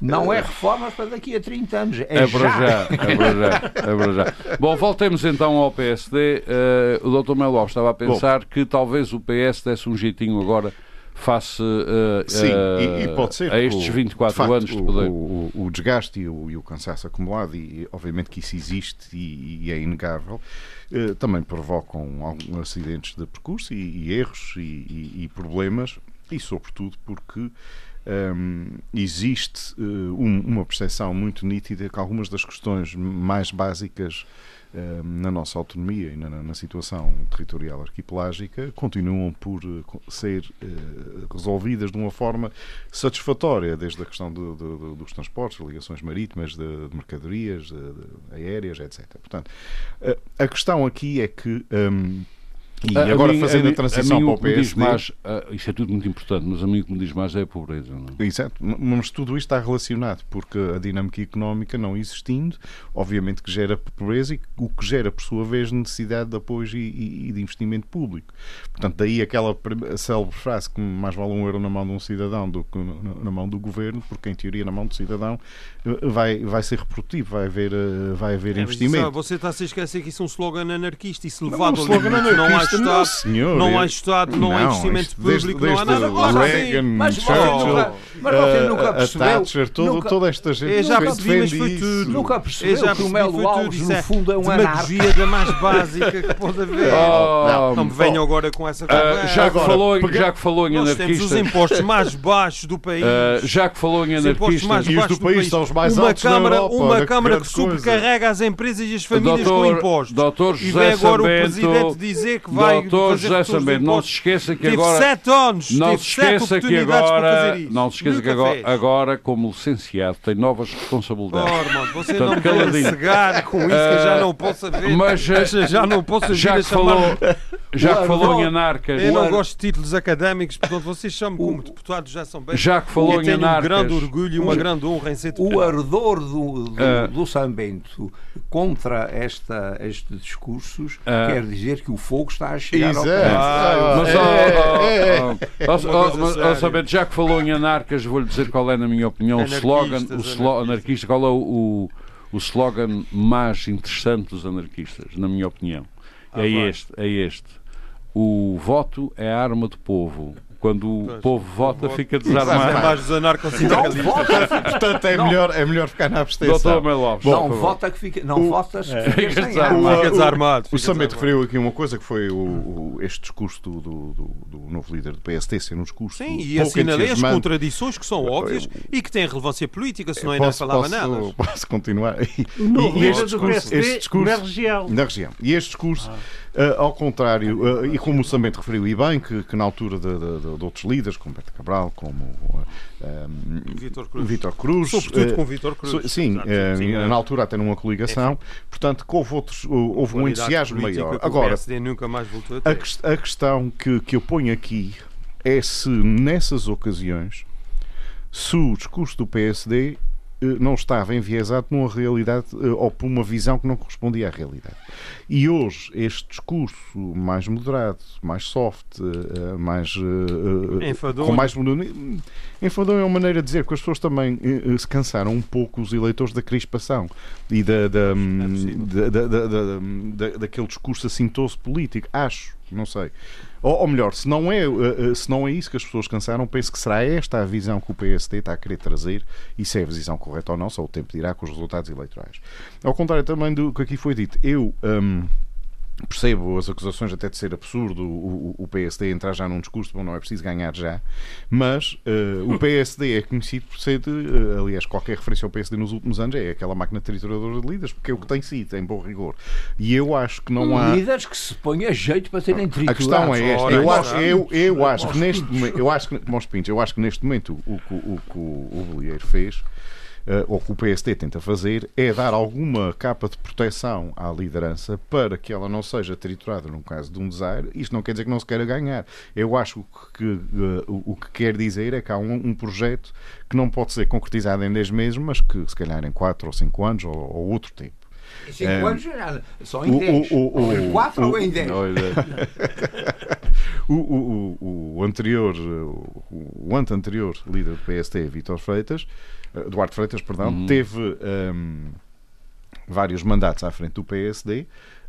Não é reformas para daqui a 30 anos. É, é para já. já. É para já. É para já. Bom, voltemos então ao PSD. Uh, o Dr. Melo Alves estava a pensar Bom. que talvez o PS desse um jeitinho agora face uh, Sim, uh, e, e pode ser, a estes 24 facto, anos de poder. O, o, o desgaste e o, e o, cansaço acumulado, e obviamente que isso existe e, e é inegável, uh, também provocam alguns acidentes de percurso e, erros e, problemas, e sobretudo porque um, existe uh, um, uma percepção muito nítida que algumas das questões mais básicas na nossa autonomia e na, na, situação territorial arquipelágica continuam por uh, ser resolvidas de uma forma satisfatória, desde a questão do, do, dos transportes, ligações marítimas, de, de mercadorias, de, aéreas, etc. Portanto, a questão aqui é que. Um, e a agora mim, fazendo a, a transição a para o PSD. Mais, uh, isso é tudo muito importante, mas a mim o que me diz mais é a pobreza. Não é? Exato, mas tudo isto está relacionado, porque a dinâmica económica não existindo, obviamente que gera pobreza e o que gera, por sua vez, necessidade de apoio e, e de investimento público. Portanto, daí aquela célebre frase que mais vale um euro na mão de um cidadão do que na mão do governo, porque em teoria na mão do cidadão eh, vai, vai ser reprodutivo, vai haver, eh, vai haver é, investimento. Sabe, você está a se esquecer que isso é um slogan anarquista e se levado não, ao limite, não há Estado, não, senhor, não há Estado, não, não há investimento público, desde, não há nada. Reagan, mas, Churchill, mas você nunca percebeu. A Thatcher, todo, nunca, toda esta gente eu já percebi, mas foi tudo. Nunca percebeu já que o Melo Alves, no fundo, é um demagogia da mais básica que pode haver. Oh, não me venham agora com essa. Uh, já, que falou, já que falou em anarquistas... Nós temos os impostos mais baixos do país. Uh, já que falou em anarquistas... E os do país são os mais altos Câmara, Europa, Uma Câmara que sobrecarrega as empresas e as famílias com impostos. Doutor José e vem agora o Presidente dizer que vai Doutor José Sambento, não se esqueça que agora... Teve sete anos, não se esqueça que agora, Não se esqueça que agora, agora, como licenciado, tem novas responsabilidades. Oh, irmão, você Portanto, não me cegar com isso que eu já não posso ver. Mas já não posso já que falou, já que falou em anarcas. Eu não gosto de títulos académicos, portanto vocês chamam como deputado já são bem. Já que falou em anarcas. um grande orgulho e uma grande honra em ser deputado. O ardor do, do, uh, do São Bento contra esta, estes discursos uh, quer dizer que o fogo está a chegar ao ah, Mas, São Bento, já que falou em anarcas, vou-lhe dizer qual é, na minha opinião, o slogan, o slogan anarquista, qual é o, o slogan mais interessante dos anarquistas, na minha opinião. Ah, é vai. este, é este. O voto é a arma do povo quando o pois, povo vota, fica desarmado. É mais dos anarcossindicalistas. Portanto, é melhor, é melhor ficar na abstenção. Doutor Melovs, não vota que fica, não o, votas é. fica desarmado. Fica desarmado. O, o Samet referiu aqui uma coisa que foi o, este discurso do, do, do, do, novo líder do PST ser um discurso Sim, e assinalei as contradições que são óbvias e que têm relevância política, senão ainda posso, falava nada. Posso continuar? E, no e este discurso, este discurso, na região. Na região. E este discurso ah Uh, ao contrário, uh, e como o Samento referiu e bem, que, que na altura de, de, de, outros líderes, como Beto Cabral, como um, Vítor Cruz. Vítor Cruz. Sobretudo com Vítor Cruz. sim, sim na altura até numa coligação. Enfim. Portanto, houve, outros, houve um entusiasmo maior. Agora, a, a questão que, que eu ponho aqui é se nessas ocasiões se o discurso do PSD não estava enviesado por uma realidade ou por uma visão que não correspondia à realidade. E hoje, este discurso mais moderado, mais soft, mais. Enfadonho. Com mais. Enfadonho é uma maneira de dizer que as pessoas também se cansaram um pouco, os eleitores, da crispação e da, da, é da, da, da, daquele discurso assintoso político. Acho, não sei. Ou, ou, melhor, se não, é, eh, eh, se não é isso que as pessoas cansaram, penso que será esta a visão que o PSD está a querer trazer e se é a visão correta ou não, só o tempo dirá com os resultados eleitorais. Ao contrário também do que aqui foi dito, eu. Hum, Percebo as acusações até de ser absurdo o, o, PSD entrar já num discurso, bom, não é preciso ganhar já, mas uh, o PSD é conhecido por ser, de, uh, aliás, qualquer referência ao PSD nos últimos anos é aquela máquina trituradora de líderes, porque é o que tem sido, em bom rigor. E eu acho que não há. Líderes que se põem a jeito para serem triturados. A questão é esta. Eu acho, eu, eu acho que neste momento, eu acho que, eu acho que neste momento o que o, o, o, o fez ou que o PSD tenta fazer, é dar alguma capa de proteção à liderança para que ela não seja triturada no caso de um desaire. Isto não quer dizer que não se queira ganhar. Eu acho que o que quer dizer é que há um, um, projeto que não pode ser concretizado em 10 meses, mas que se calhar em 4 ou 5 anos ou, ou outro tempo. 5 é, anos nada, só em 10. Ou em 4 ou em 10. O, o, o, o, anterior, o, o ante anterior líder do PST, Vítor Freitas, eh, Duarte Freitas, perdão, uhum. teve um, vários mandatos à frente do PSD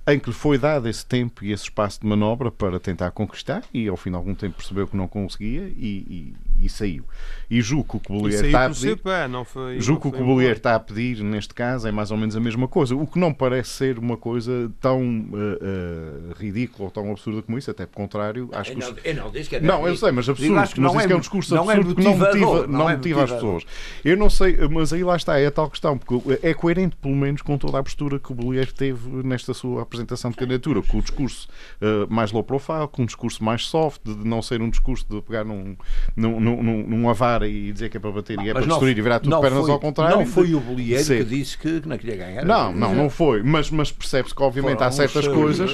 em que lhe foi dado esse tempo e esse espaço de manobra para tentar conquistar e ao fim de algum tempo percebeu que não conseguia e, e, e saiu. E julgo que o Bollier está a pedir. Não foi, julgo que o Bollier está a pedir, neste caso, é mais ou menos a mesma coisa. O que não parece ser uma coisa tão uh, uh, ridícula ou tão absurda como isso, até pelo contrário, acho que. Os... Eu não disse que é Não, eu sei, mas absurdo. Mas não é, que é um discurso não absurdo é que não motiva, não, não é motiva as pessoas. Eu não sei, mas aí lá está, é a tal questão, porque é coerente, pelo menos, com toda a postura que o Bollier teve nesta sua apresentação de candidatura, com o discurso uh, mais low profile, com um discurso mais soft, de não ser um discurso de pegar num, num, num, num, avar e dizer que é para bater e é para destruir e virar tudo pernas foi, ao contrário. Não foi o Bolieiro que disse que não queria ganhar. Não, não, não foi. Mas, mas percebe-se que, obviamente, Foram há certas coisas.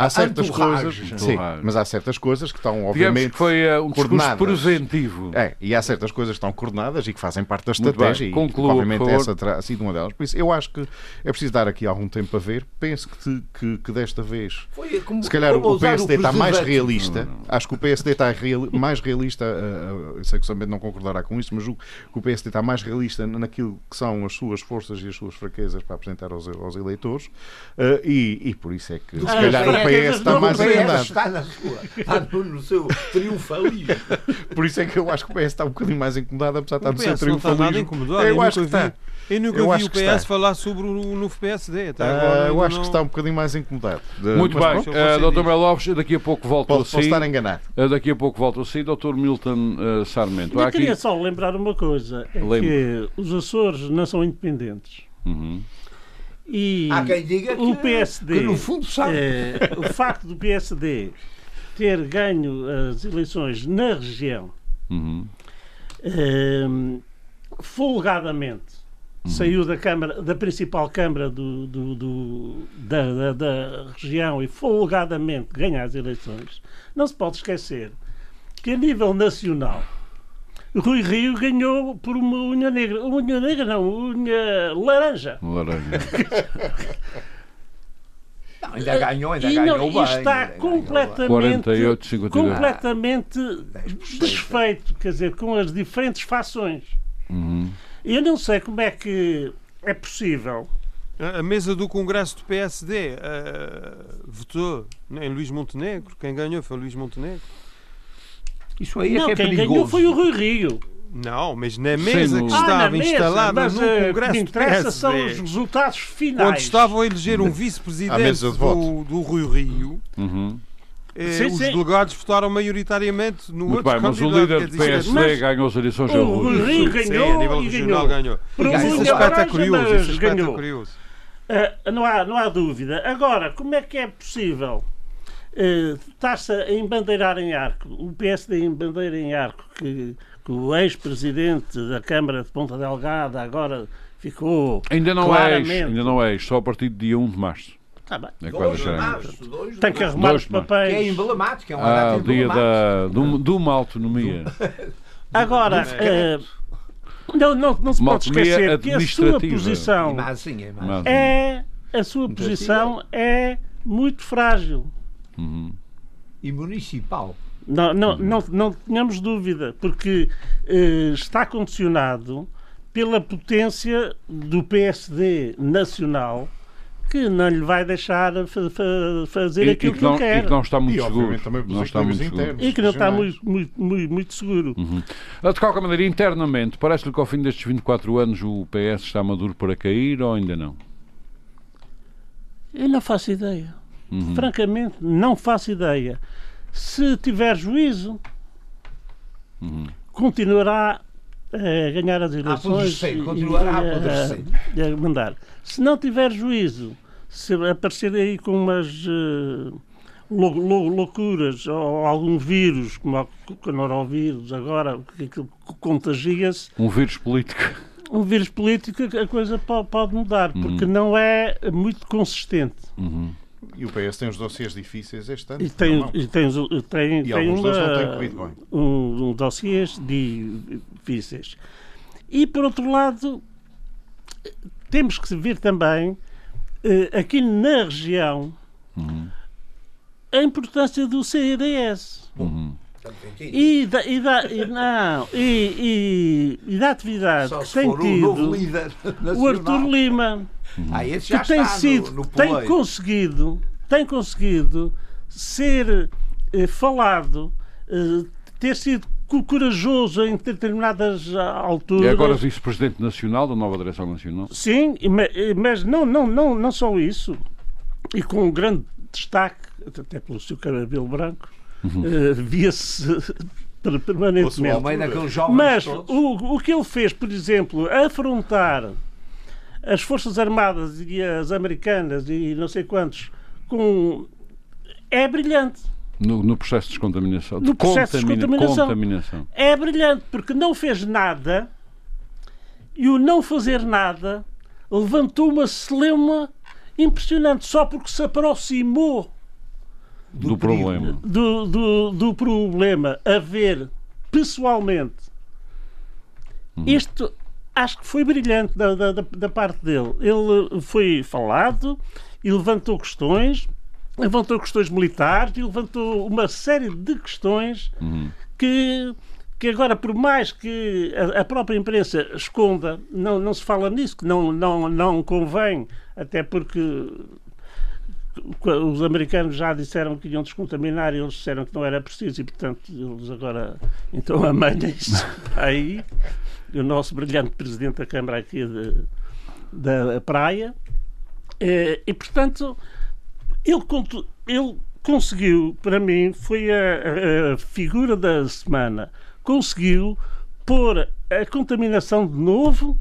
Há certas coisas, sim, mas há certas coisas que estão obviamente que foi uh, um coordenadas. preventivo. É, e há certas coisas que estão coordenadas e que fazem parte da estratégia e Conclua, obviamente essa terá sido uma delas. Por isso eu acho que é preciso dar aqui algum tempo a ver. Penso que, que, que desta vez foi, como, se calhar o PSD o está mais realista. Não, não. Acho que o PSD está real, mais realista. Uh, eu sei que o Sambento não concordará com isso, mas julgo que o PSD está mais realista naquilo que são as suas forças e as suas fraquezas para apresentar aos, aos eleitores. Uh, e, e por isso é que se calhar o PS está mais ainda. Está na sua, está no seu triunfalismo. Por isso é que eu acho que o PS está um bocadinho mais incomodado, apesar de estar no seu triunfalismo. Não está nada incomodado. Eu, eu acho que está. Eu nunca eu vi o PS falar sobre o novo PSD. Até agora, eu acho não... que está um bocadinho mais incomodado. De... Muito Mas, bem, uh, Dr. Melovs, daqui a pouco volto posso, a si. Posso estar enganado. Uh, daqui a pouco volto a si, Dr. Milton uh, Sarmento. Eu aqui... queria só lembrar uma coisa: é que os Açores não são independentes. Uhum. E Há quem diga que, o PSD, que no fundo sabe. É, o facto do PSD ter ganho as eleições na região uhum. é, folgadamente uhum. saiu da Câmara, da principal Câmara do, do, do da, da, da, região e folgadamente ganha as eleições, não se pode esquecer que a nível nacional Rui Rio ganhou por uma unha negra. Unha negra não, unha laranja. Laranja. Não, ainda ganhou, ainda e ganhou não, bem. está completamente, 48, 52. completamente desfeito, quer dizer, com as diferentes fações. Uhum. Eu não sei como é que é possível. A mesa do Congresso do PSD uh, eh, votou em Luís Montenegro. Quem ganhou foi Luís Montenegro. Isso aí é não, que é quem perigoso. ganhou foi o Rui Rio. Não, mas na mesa Sim, que estava ah, instalada no eh, Congresso que interessa são os resultados finais. Onde estavam a eleger um vice-presidente do, do Rui Rio. Uhum. Eh, sim, os sim. delegados votaram maioritariamente no Muito outro bem, mas o líder do PSD mas, ganhou as eleições. O Rui Rio ganhou sim, a nível regional ganhou. ganhou. Esse aspecto é curioso. Esse aspecto é curioso. Uh, não, há, não há dúvida. Agora, como é que é possível uh, estar-se a embandeirar em arco, o PSD embandeira em arco que, que o ex-presidente da Câmara de Ponta Delgada agora ficou ainda não claramente... é ainda não é só a partir do dia 1 de março. Tá bem. É dois, março, dois, Tem que arrumar os papéis. Que é emblemático, é uma ah, o dia da, de, uma autonomia. Agora, uh, Não, não, não se pode esquecer que a sua posição é a sua posição é muito frágil. Uhum. E municipal. Não, não, não, não tenhamos dúvida, porque eh, está condicionado pela potência do PSD nacional que não lhe vai deixar fazer e, aquilo e que, não, que quer. E que não está muito e, seguro. Também não está muito seguro. E que não está muito, muito, muito, muito seguro. Uhum. Ah, de qualquer maneira, internamente, parece-lhe que ao fim destes 24 anos o PS está maduro para cair ou ainda não? Eu não faço ideia. Uhum. Francamente, não faço ideia. Se tiver juízo, uhum. continuará a ganhar as eleições. A continuará a apodrecer. A, a mandar. Se não tiver juízo, se aparecer aí com umas uh, loucuras ou algum vírus, como o norovírus agora, que, que contagia-se. Um vírus político. Um vírus político, a coisa pode mudar, porque uhum. não é muito consistente. Uhum. E o PS tem os dossiês difíceis este ano. E tem, e tem, tem, e tem uma, um, um dossiês difíceis. E, por outro lado, temos que ver também, eh, aqui na região, uhum. a importância do CDS. Uhum. E da, e, da, e, não, e, e, e da atividade que tem tido o, o Artur Lima, uhum. ah, que tem sido, no, no tem conseguido, tem conseguido ser eh, falado, eh, ter sido corajoso em determinadas alturas. E agora vice-presidente nacional da nova direção nacional? Sim, mas não, não, não, não só isso. E com um grande destaque, até pelo seu cabelo branco, uhum. uh, via-se permanentemente. Mas o, o que ele fez, por exemplo, afrontar as Forças Armadas e as americanas e não sei quantos com é brilhante. No, no, processo de descontaminação. No processo de descontaminação. Contaminação. É brilhante, porque não fez nada e o não fazer nada levantou uma celeuma impressionante só porque se aproximou do, do problema. Do, do, do, problema a ver pessoalmente. Uhum. Isto acho que foi brilhante da, da, da parte dele. Ele foi falado e levantou questões levantou questões militares e levantou uma série de questões uhum. que, que agora, por mais que a, a, própria imprensa esconda, não, não se fala nisso, que não, não, não convém, até porque os americanos já disseram que iam descontaminar e eles disseram que não era preciso e, portanto, eles agora então amanhã-se aí. O nosso brilhante presidente da Câmara aqui de, da praia. Eh, e, portanto, ele, ele conseguiu, para mim, foi a, a, figura da semana, conseguiu pôr a contaminação de novo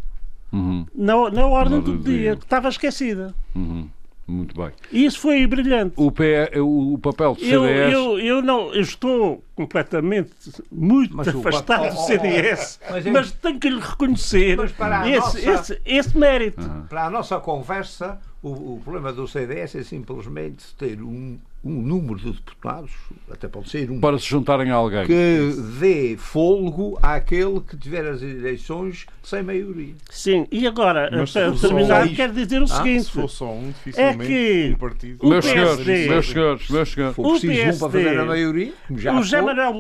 uhum. na, na ordem do dia, dia, que estava esquecida. Uhum. Muito bem. E isso foi brilhante. O, PE, o, papel do CDS. Eu, eu, eu, não, eu estou completamente muito mas afastado o... do CDS, oh, oh, oh. mas, mas tenho que lhe reconhecer esse, nossa... esse, esse, mérito. Uhum. Para a nossa conversa, o, o, problema do CDS é simplesmente ter um, um número de deputados, até pode ser um. Para se juntarem a alguém. Que dê fôlego àquele que tiver as eleições sem maioria. Sim, e agora, Mas para terminar, quero dizer o ah, seguinte: se for só um, dificilmente é que um partido. Meus senhores, meus senhores, meus senhores. For preciso PSD, um para fazer a maioria. Já o José Manuel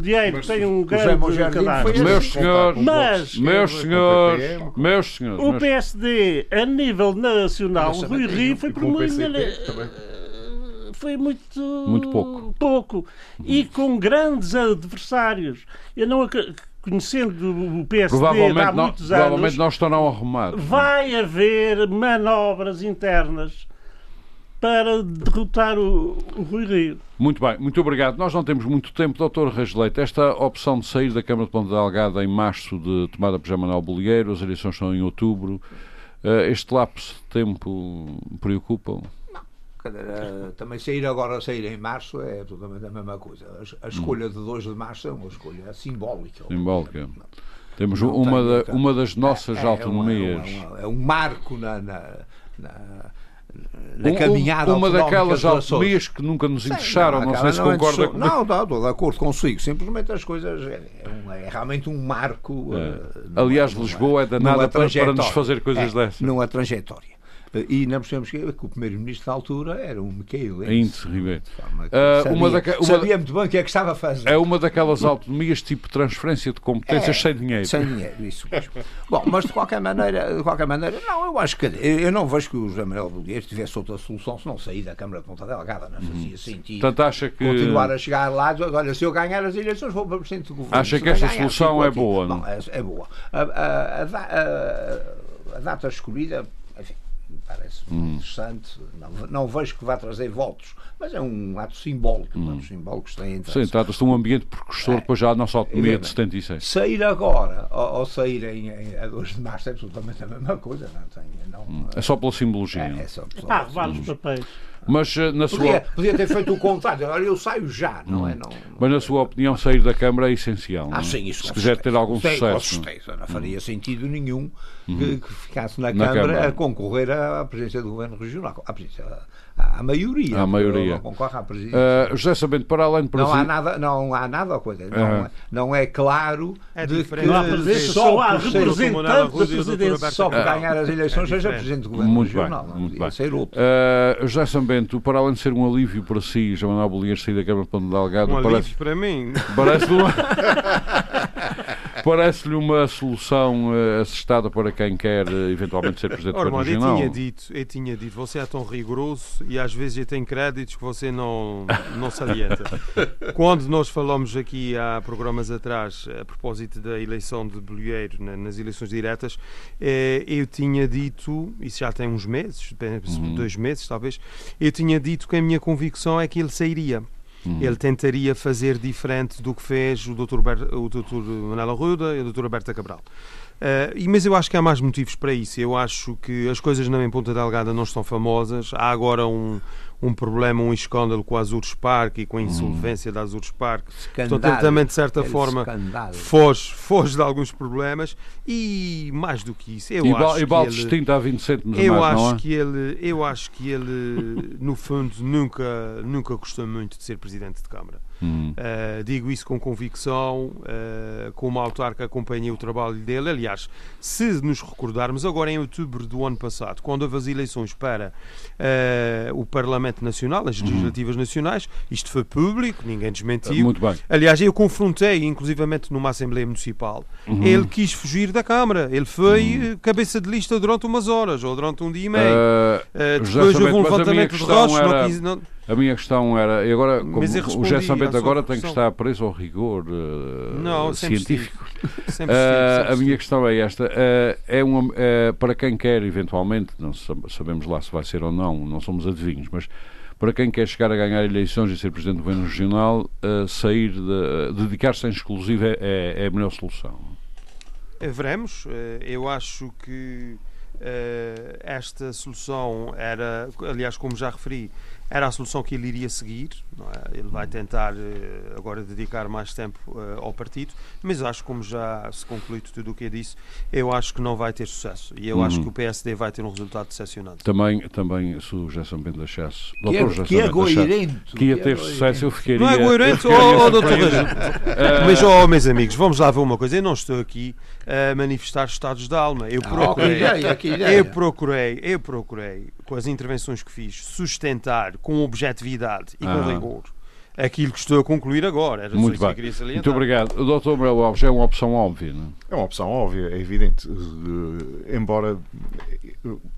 Vieiro tem um grande cadastro. Meus senhores, mas, meus senhores, meus senhores. O PSD, a nível nacional não, o Rui Rio foi por uma foi muito, muito pouco. pouco. E com grandes adversários. Eu não conhecendo o PSD há muitos não, anos, provavelmente não estarão arrumados. Vai haver manobras internas para derrotar o, o, Rui Rio. Muito bem, muito obrigado. Nós não temos muito tempo, doutor Reis Esta opção de sair da Câmara de Ponta Delgada em março de tomada por Jamanel Bolieiro, as eleições são em outubro. Uh, este lapso de tempo preocupa? Não. também sair agora, sair em março é totalmente a mesma coisa. A, a escolha hum. de 2 de março é uma escolha simbólica. Simbólica. Temos uma, da, uma das nossas é, autonomias. É, uma, é, uma, é, um marco na, na, na na caminhada Uma daquelas autonomias que nunca nos interessaram, não, não, sei se não concorda com Não, não, estou de acordo consigo. Simplesmente as coisas é, é, é realmente um marco. É. Uh, Aliás, Lisboa é danada para, para nos fazer coisas é, dessas. Numa trajetória. E não percebemos que, que o primeiro-ministro da altura era o Miquel Índice Ribeiro. Uh, uma daque, uma, sabia muito bem o que é que estava a fazer. É uma daquelas autonomias tipo transferência de competências é, sem dinheiro. Sem dinheiro, isso mesmo. Bom, mas de qualquer maneira, de qualquer maneira, não, eu acho que eu não vejo que o José Manuel Bolieiro tivesse outra solução se não sair da Câmara de Ponta Delgada, não fazia uhum. sentido. Portanto, acha que... Continuar a chegar lá, olha, se eu ganhar as eleições vou para o Presidente do Governo. Acha que esta solução é boa, não? Bom, é, é boa. A, a, a, a data escolhida, parece hum. interessante. Não, não, vejo que vá trazer votos, mas é um ato simbólico. Hum. Um ato simbólico que tem Sim, trata-se de um ambiente precursor, é, depois já a nossa autonomia de 76. Sair agora ou, ou sair em, em, a 2 de março é absolutamente a mesma coisa. Não tem, não, hum. É só pela simbologia. É, é só pela ah, vários papéis. Mas eh, na sua... Podia, podia, ter feito o contrário, eu saio já, não hum. é? Não, Mas na sua opinião, sair da Câmara é essencial. Ah, sim, isso Se quiser ter algum Sei, sucesso. Não faria hum. sentido nenhum que, uhum. que ficasse na, na Câmara, Câmara, a concorrer à presidência do Governo Regional. À, à, à maioria. À maioria. Concorre à presidência. Uh, José Sabendo, para além de não há nada Não há nada, coisa. Não, uh não é claro é de que não há presidência, só há representante da presidência. Só por ganhar as eleições é seja presidente do Governo muito Regional. Bem, muito bem. ser outro. Uh, José Sambento, para além de ser um alívio para si, João Manuel Bolívar sair da Câmara de Delgado... Um parece, alívio para mim. Parece uma... Parece-lhe uma solução uh, assestada para quem quer uh, eventualmente ser Presidente Ora, Regional? Eu tinha, dito, eu tinha dito, você é tão rigoroso e às vezes tenho créditos que você não, não salienta. Quando nós falamos aqui há programas atrás, a propósito da eleição de Bolieiro, nas eleições diretas, eh, eu tinha dito, isso já tem uns meses, uhum. dois meses talvez, eu tinha dito que a minha convicção é que ele sairia. Uhum. Ele tentaria fazer diferente do que fez o Dr. Ber o Dr. Manuel Arruda e a Dra. Berta Cabral. Uh, mas eu acho que há mais motivos para isso. Eu acho que as coisas na em Ponta Delgada não estão famosas. Há agora um, um problema, um escândalo com a Azures Park e com a hum. insolvência hum. da Azures Park. Escandalo. Então, também, de certa forma, foge, foge de alguns problemas. E mais do que isso, eu e acho. E balde distinto há 20 cêntimos eu mais, acho é? que ele Eu acho que ele, no fundo, nunca, nunca gostou muito de ser presidente de Câmara. Hum. Uh, digo isso com convicção, uh, com uma autarca acompanhei o trabalho dele. Aliás, se nos recordarmos, agora em outubro do ano passado, quando houve as eleições para uh, o Parlamento Nacional, as uhum. legislativas hum. nacionais, isto foi público, ninguém desmentiu. Muito bem. Aliás, eu confrontei, inclusivamente numa Assembleia Municipal, uhum. ele quis fugir da Câmara, ele foi uhum. cabeça de lista durante umas horas ou durante um dia e meio. depois houve um levantamento de rochos. Era... Não, não, a minha questão era, e agora, como o Gerson Bento agora tem que estar preso ao rigor uh, Não, científico. Sempre uh, a minha questão é esta: uh, é uma, para quem quer, eventualmente, não sabemos lá se vai ser ou não, não somos adivinhos, mas para quem quer chegar a ganhar eleições e ser Presidente do Governo Regional, sair, de, dedicar-se em exclusivo é, é, é, a melhor solução. Veremos. Eu acho que esta solução era, aliás, como já referi, era a solução que ele iria seguir. É? Ele vai tentar eh, agora dedicar mais tempo uh, ao partido, mas acho, como já se conclui tudo o que eu disse, eu acho que não vai ter sucesso. E eu uhum. acho que o PSD vai ter um resultado decepcionante. Também, também se o Gerson Bento achasse, que é, que é que ia ter sucesso, eu ficaria. Não é coerente, oh, oh, doutor Mas, oh, meus amigos, vamos lá ver uma coisa. Eu não estou aqui a manifestar estados de alma. Eu procurei, eu procurei, eu procurei com as intervenções que fiz, sustentar com objetividade e com ah. rigor aquilo que estou a concluir agora. Era Muito bem. Que Muito obrigado. O Dr. Manuel Alves é uma opção óbvia, não é? É uma opção óbvia, é evidente. Uh, embora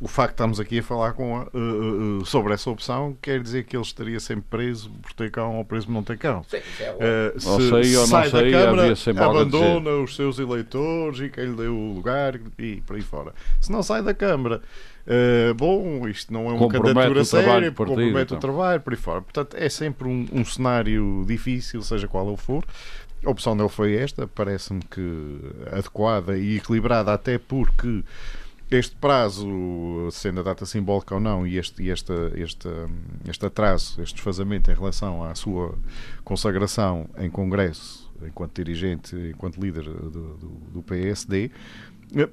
o facto de estarmos aqui a falar com, uh, uh, sobre essa opção quer dizer que ele estaria sempre preso por ter cão ou preso por não ter cão. Sim, é se ou sei, ou sai não sei, da Câmara, abandona os seus eleitores e quem lhe deu o lugar e por aí fora. Se não sai da Câmara Uh, bom, isto não é uma candidatura séria, compromete então. o trabalho, por aí fora. Portanto, é sempre um, um cenário difícil, seja qual ele for. A opção dele foi esta, parece-me que adequada e equilibrada, até porque este prazo, sendo a data simbólica ou não, e este, este, este, este atraso, este desfazamento em relação à sua consagração em Congresso, enquanto dirigente, enquanto líder do, do, do PSD,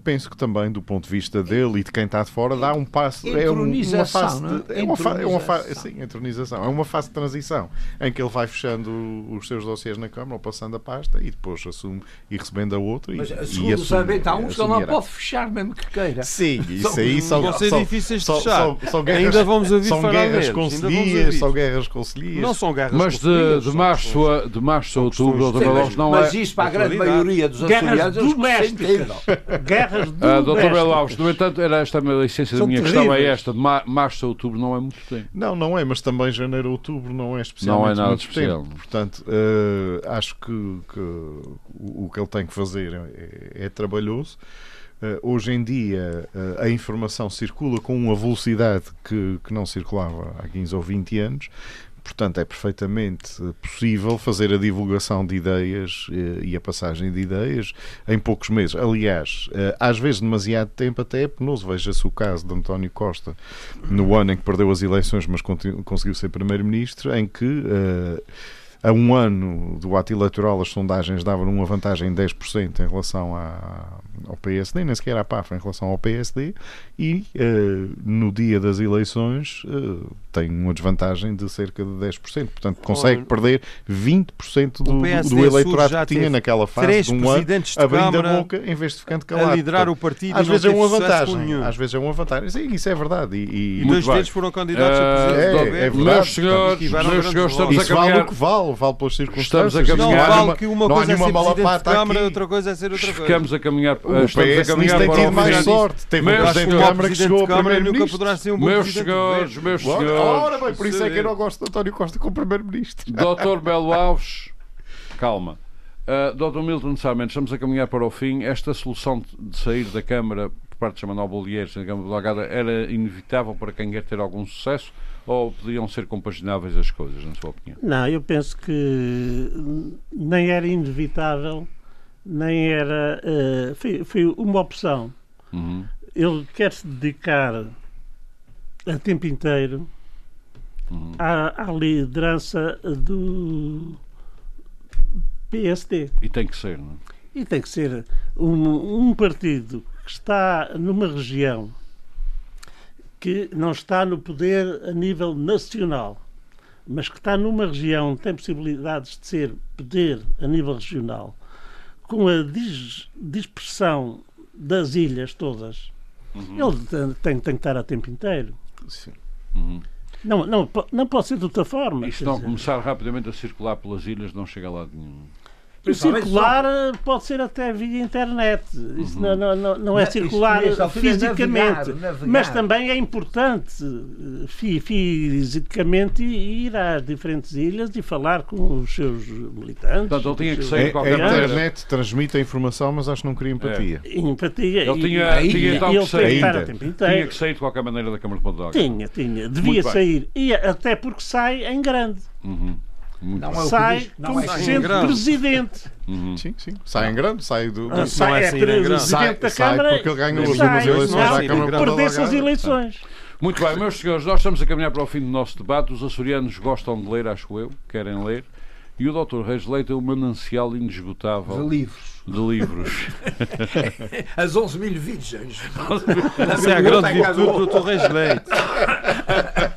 penso que também, do ponto de vista dele e de quem está de fora, dá um passo. É uma fase. De, é uma, fa é uma fase. Sim, entronização. É uma fase de transição em que ele vai fechando os seus dossiês na Câmara ou passando a pasta e depois assume e recebendo a outra. Mas, e, segundo e assume, há uns que ele não pode fechar mesmo que queira. Sim, isso aí são. Vão ser difíceis de fechar. São, são guerras, Ainda vamos ouvir são falar guerras conselhias, são guerras conselhias. Não são guerras Mas de, de março a, de março a outubro, Sim, mas, não mas é. isso para a grande maioria dos açorianos. domésticas. Guerras domésticas. Doutor Belo Alves, no entanto, era esta a essência da minha questão, é esta, de março a outubro não é muito tempo. Não, não é, mas também janeiro a outubro não é especialmente Não é nada muito especial. Tempo. Portanto, uh, acho que, que o, o, que ele tem que fazer é, é trabalhoso. Uh, hoje em dia uh, a informação circula com uma velocidade que, que não circulava há 15 ou 20 anos Portanto, é perfeitamente possível fazer a divulgação de ideias eh, e a passagem de ideias em poucos meses. Aliás, eh, às vezes demasiado tempo até é penoso. Veja-se o caso de António Costa, no ano em que perdeu as eleições, mas conseguiu ser Primeiro-Ministro, em que uh, a um ano do ato eleitoral as sondagens davam uma vantagem de 10% em relação à, ao PSD, nem sequer à PAF em relação ao PSD, e uh, no dia das eleições uh, tem uma desvantagem de cerca de 10%. Portanto, consegue oh, perder 20% do, do eleitorado que tinha naquela fase de um ano, abrindo a boca em vez de ficando calado. A liderar o partido às vezes é uma vantagem. Às vezes é uma vantagem. Sim, isso é verdade. E, e, e dois deles foram candidatos uh, a presidente. É, é verdade. Meus senhores, meus senhores estamos isso a caminhar... vale o que vale, vale pelas circunstâncias. Estamos a caminhar... Não vale que uma coisa é ser presidente de Câmara, outra coisa é ser outra coisa. Ficamos a caminhar... O PS tem tido mais sorte. Teve um presidente de Câmara que chegou a primeiro-ministro. Meus senhores, meus senhores... Ora bem, por isso é que eu não gosto de António Costa como Primeiro-Ministro. Doutor Belo Alves, calma. Uh, Doutor Milton Sarmento, estamos a caminhar para o fim. Esta solução de sair da Câmara por parte de Manuel Bolieres na Câmara de Lagada era inevitável para quem quer ter algum sucesso ou podiam ser compagináveis as coisas, na sua opinião? Não, eu penso que nem era inevitável, nem era. Uh, foi, foi, uma opção. Uhum. Ele quer se dedicar a tempo inteiro uhum. à, à, liderança do PSD. E tem que ser, não é? E tem que ser um, um partido que está numa região que não está no poder a nível nacional, mas que está numa região que tem possibilidades de ser poder a nível regional, com a dis dispersão das ilhas todas, uhum. ele tem, tem, que estar a tempo inteiro. Sim. Uhum. Não, não, não pode ser de outra forma. Isto não começar rapidamente a circular pelas ilhas não chega lá nenhum. O circular pode ser até via internet. Isso uhum. não, não, não, é circular fisicamente. Navegar, navegar. Mas também é importante eh, fisicamente ir às diferentes ilhas e falar com os seus militantes. Portanto, ele tinha que sair de A internet transmite a informação, mas acho que não queria empatia. É. Empatia. Ele tinha, e, tinha então que sair. Tinha que sair de qualquer maneira da Câmara de Ponta Tinha, tinha. Devia sair. E até porque sai em grande. Uhum. Não é sai como é sendo presidente. Uhum. Sim, sim. Sai em grande, sai do. Ah, sai, não é, é presidente sai, da Câmara. Sai porque ele ganhou as últimas eleições à Câmara Perdeu-se as eleições. Muito bem, meus senhores, nós estamos a caminhar para o fim do nosso debate. Os açorianos gostam de ler, acho eu, querem ler. E o Dr. Reis Leite é um manancial inesgotável de livros. De livros. As 11 mil virgens. Essa é a grande virtude do Dr. Reis Leite.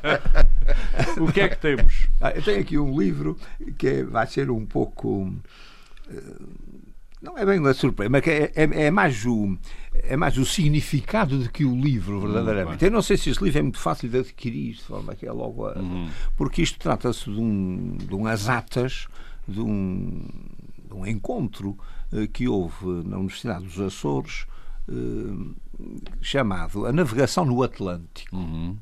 o que é que temos? Ah, eu tenho aqui um livro que vai ser um pouco. Eh, não é bem uma surpresa, mas é, é, é, mais o, é mais o significado de que o livro, verdadeiramente. eu não sei se este livro é muito fácil de adquirir, de forma que é logo. A, uhum. Porque isto trata-se de, um, de umas atas, de um, de um encontro uh, que houve na Universidade dos Açores, uh, chamado A Navegação no Atlântico. Uhum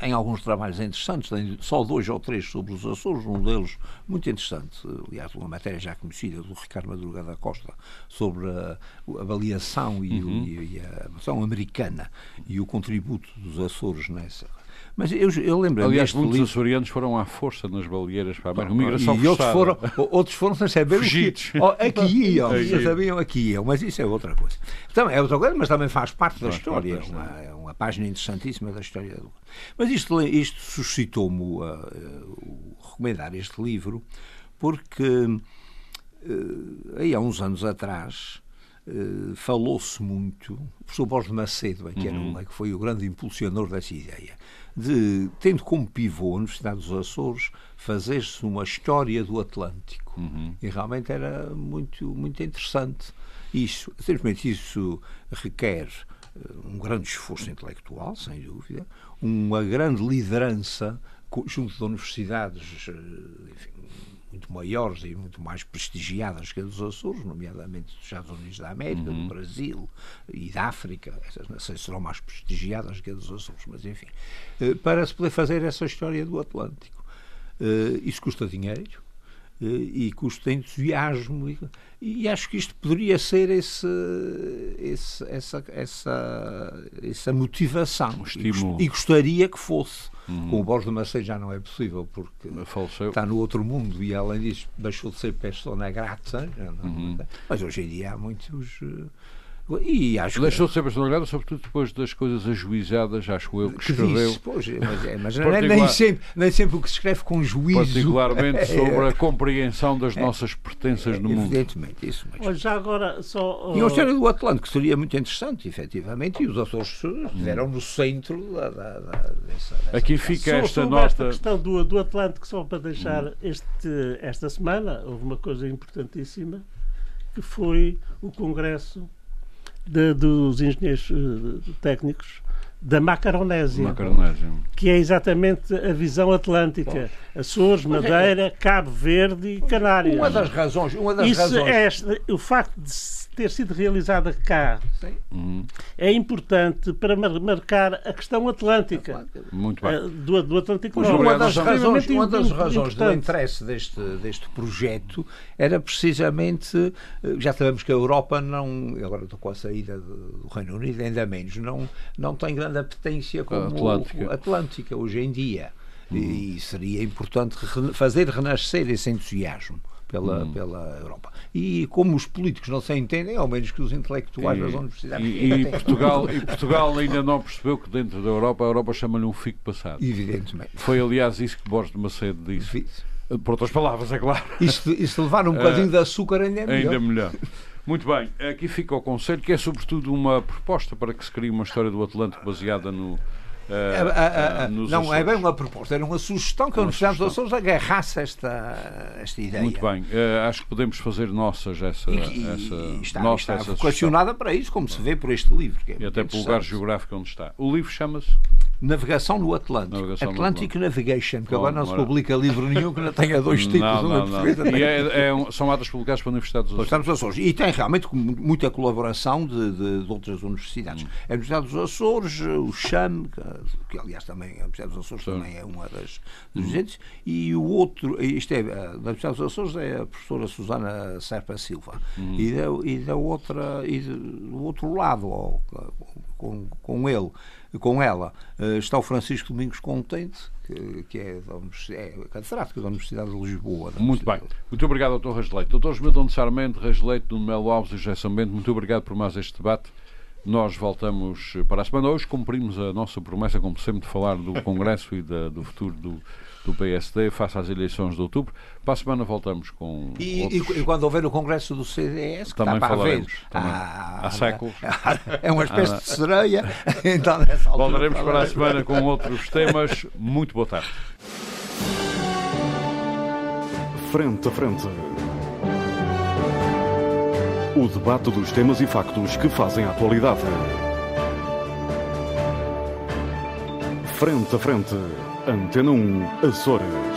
em alguns trabalhos interessantes, tem só dois ou três sobre os Açores, um deles muito interessante, aliás, uma matéria já conhecida do Ricardo Madruga da Costa sobre a, a avaliação e, uhum. e, e a avaliação americana e o contributo dos Açores nessa. Mas eu, eu lembro Aliás, muitos livro... açorianos foram à força nas baleeiras para a migração E outros foram, outros foram sem saber Fugidos. que, oh, aqui iam, já sabiam aqui iam, mas isso é outra coisa. Então, é outra coisa, mas também faz parte da faz história. Parte é, uma, é uma página interessantíssima da história do. Mas isto, isto suscitou-me uh, uh, recomendar este livro porque uh, aí há uns anos atrás uh, falou-se muito, o professor Borges Macedo, que, era, uhum. que foi o grande impulsionador dessa ideia, de, tendo como pivô a Universidade dos Açores, fazer-se uma história do Atlântico. Uhum. E realmente era muito, muito interessante. Isso, simplesmente isso requer eh, um grande esforço intelectual, sem dúvida, uma grande liderança junto de universidades eh, enfim, muito maiores e muito mais prestigiadas que a dos Açores, nomeadamente dos Estados Unidos da América, uhum. do Brasil e da África. Essas se serão mais prestigiadas que a dos Açores, mas enfim, eh, para se poder fazer essa história do Atlântico. Isso custa dinheiro, e custa entusiasmo e, e, acho que isto poderia ser esse, esse essa, essa, essa motivação um. E, gostaria que fosse uhum. com o Borges de Macedo já não é possível porque Faleceu. está no outro mundo e além disso deixou de ser persona grata uhum. mas hoje em dia há muitos e acho Deixou de ser personalidade, sobretudo depois das coisas ajuizadas, acho eu, que, que escreveu. Disse, pois, mas, é, mas particular... nem, sempre, nem sempre o que se escreve com juízo. Particularmente é. sobre a compreensão das é. nossas pertenças no mundo. Evidentemente, isso mesmo. Mas já agora só. Uh... E a história do Atlântico seria muito interessante, efetivamente, e os Açores estiveram no centro da, da, da, dessa, dessa, Aqui fica esta sobre nota. Esta questão do, do Atlântico, só para deixar hum. este, esta semana, houve uma coisa importantíssima que foi o Congresso de, dos engenheiros eh, técnicos da Macaronésia, Macaronésia, que é exatamente a visão atlântica. Açores, é Madeira, Cabo Verde e Canárias. Uma das razões. Uma das Isso razões. É, o facto de ter sido realizada cá uhum. é importante para marcar a questão atlântica. Muito bem. Eh, do, do Atlântico Norte. Uma das razões, uma das razões do interesse deste, deste projeto era precisamente, eh, já sabemos que a Europa não, agora estou com a saída do Reino Unido, ainda menos, não, não tem grande apetência como Atlântica. Atlântica hoje em dia. Uhum. E seria importante fazer renascer esse entusiasmo pela, hum. pela Europa. E como os políticos não se entendem, ao menos que os intelectuais das universidades. E, e, Portugal, e Portugal ainda não percebeu que dentro da Europa, a Europa chama-lhe um fico passado. Evidentemente. Foi, aliás, isso que Borges de Macedo disse. Por outras palavras, é claro. Isso, isso levar um bocadinho uh, de açúcar ainda é melhor. Ainda melhor. Muito bem, aqui fica o conselho, que é sobretudo uma proposta para que se crie uma história do Atlântico baseada no, Uh, uh, não Açores. é bem uma proposta, era uma sugestão que a Universidade dos Açores agarrasse esta, esta ideia. Muito bem, acho que podemos fazer nossas essa. E, essa e está, nossa, está vocacionada para isso, como se vê por este livro. É e até pelo lugar geográfico onde está. O livro chama-se Navegação no Atlântico. Navegação Atlantic no Navigation, que agora não se publica livro nenhum que não tenha dois títulos. Não, não, não. E é, é, são atas publicadas pela Universidade dos Açores. Açores. E tem realmente muita colaboração de, de, de outras universidades. Hum. A Universidade dos Açores, o CHAM, que, que, aliás também a Universidade dos Açores Sim. também é uma das dirigentes, hum. e o outro, isto é, da Universidade dos Açores é a professora Susana Serpa Silva. Hum. E, da, e da outra, e do outro lado, ou, com, com ele com ela eh, está o Francisco Domingos Contente, que, que é, é catedrático da Universidade de Lisboa. Muito bem. Muito obrigado, doutor Rasleito. Doutor Esmedon de Sarmento, Rasleito, Nuno Melo Alves e José Sambento, muito obrigado por mais este debate. Nós voltamos para a semana. Hoje cumprimos a nossa promessa, como sempre, de falar do Congresso e da, do futuro do, do PSD face às eleições de outubro. Para a semana voltamos com. E, outros... e quando houver o Congresso do CDS, que também está para falaremos. Também. Há, há séculos. É uma espécie de sereia. Então, Voltaremos para a semana com outros temas. Muito boa tarde. Frente a frente. O debate dos temas e factos que fazem a atualidade. Frente a frente. Antena 1, Açores.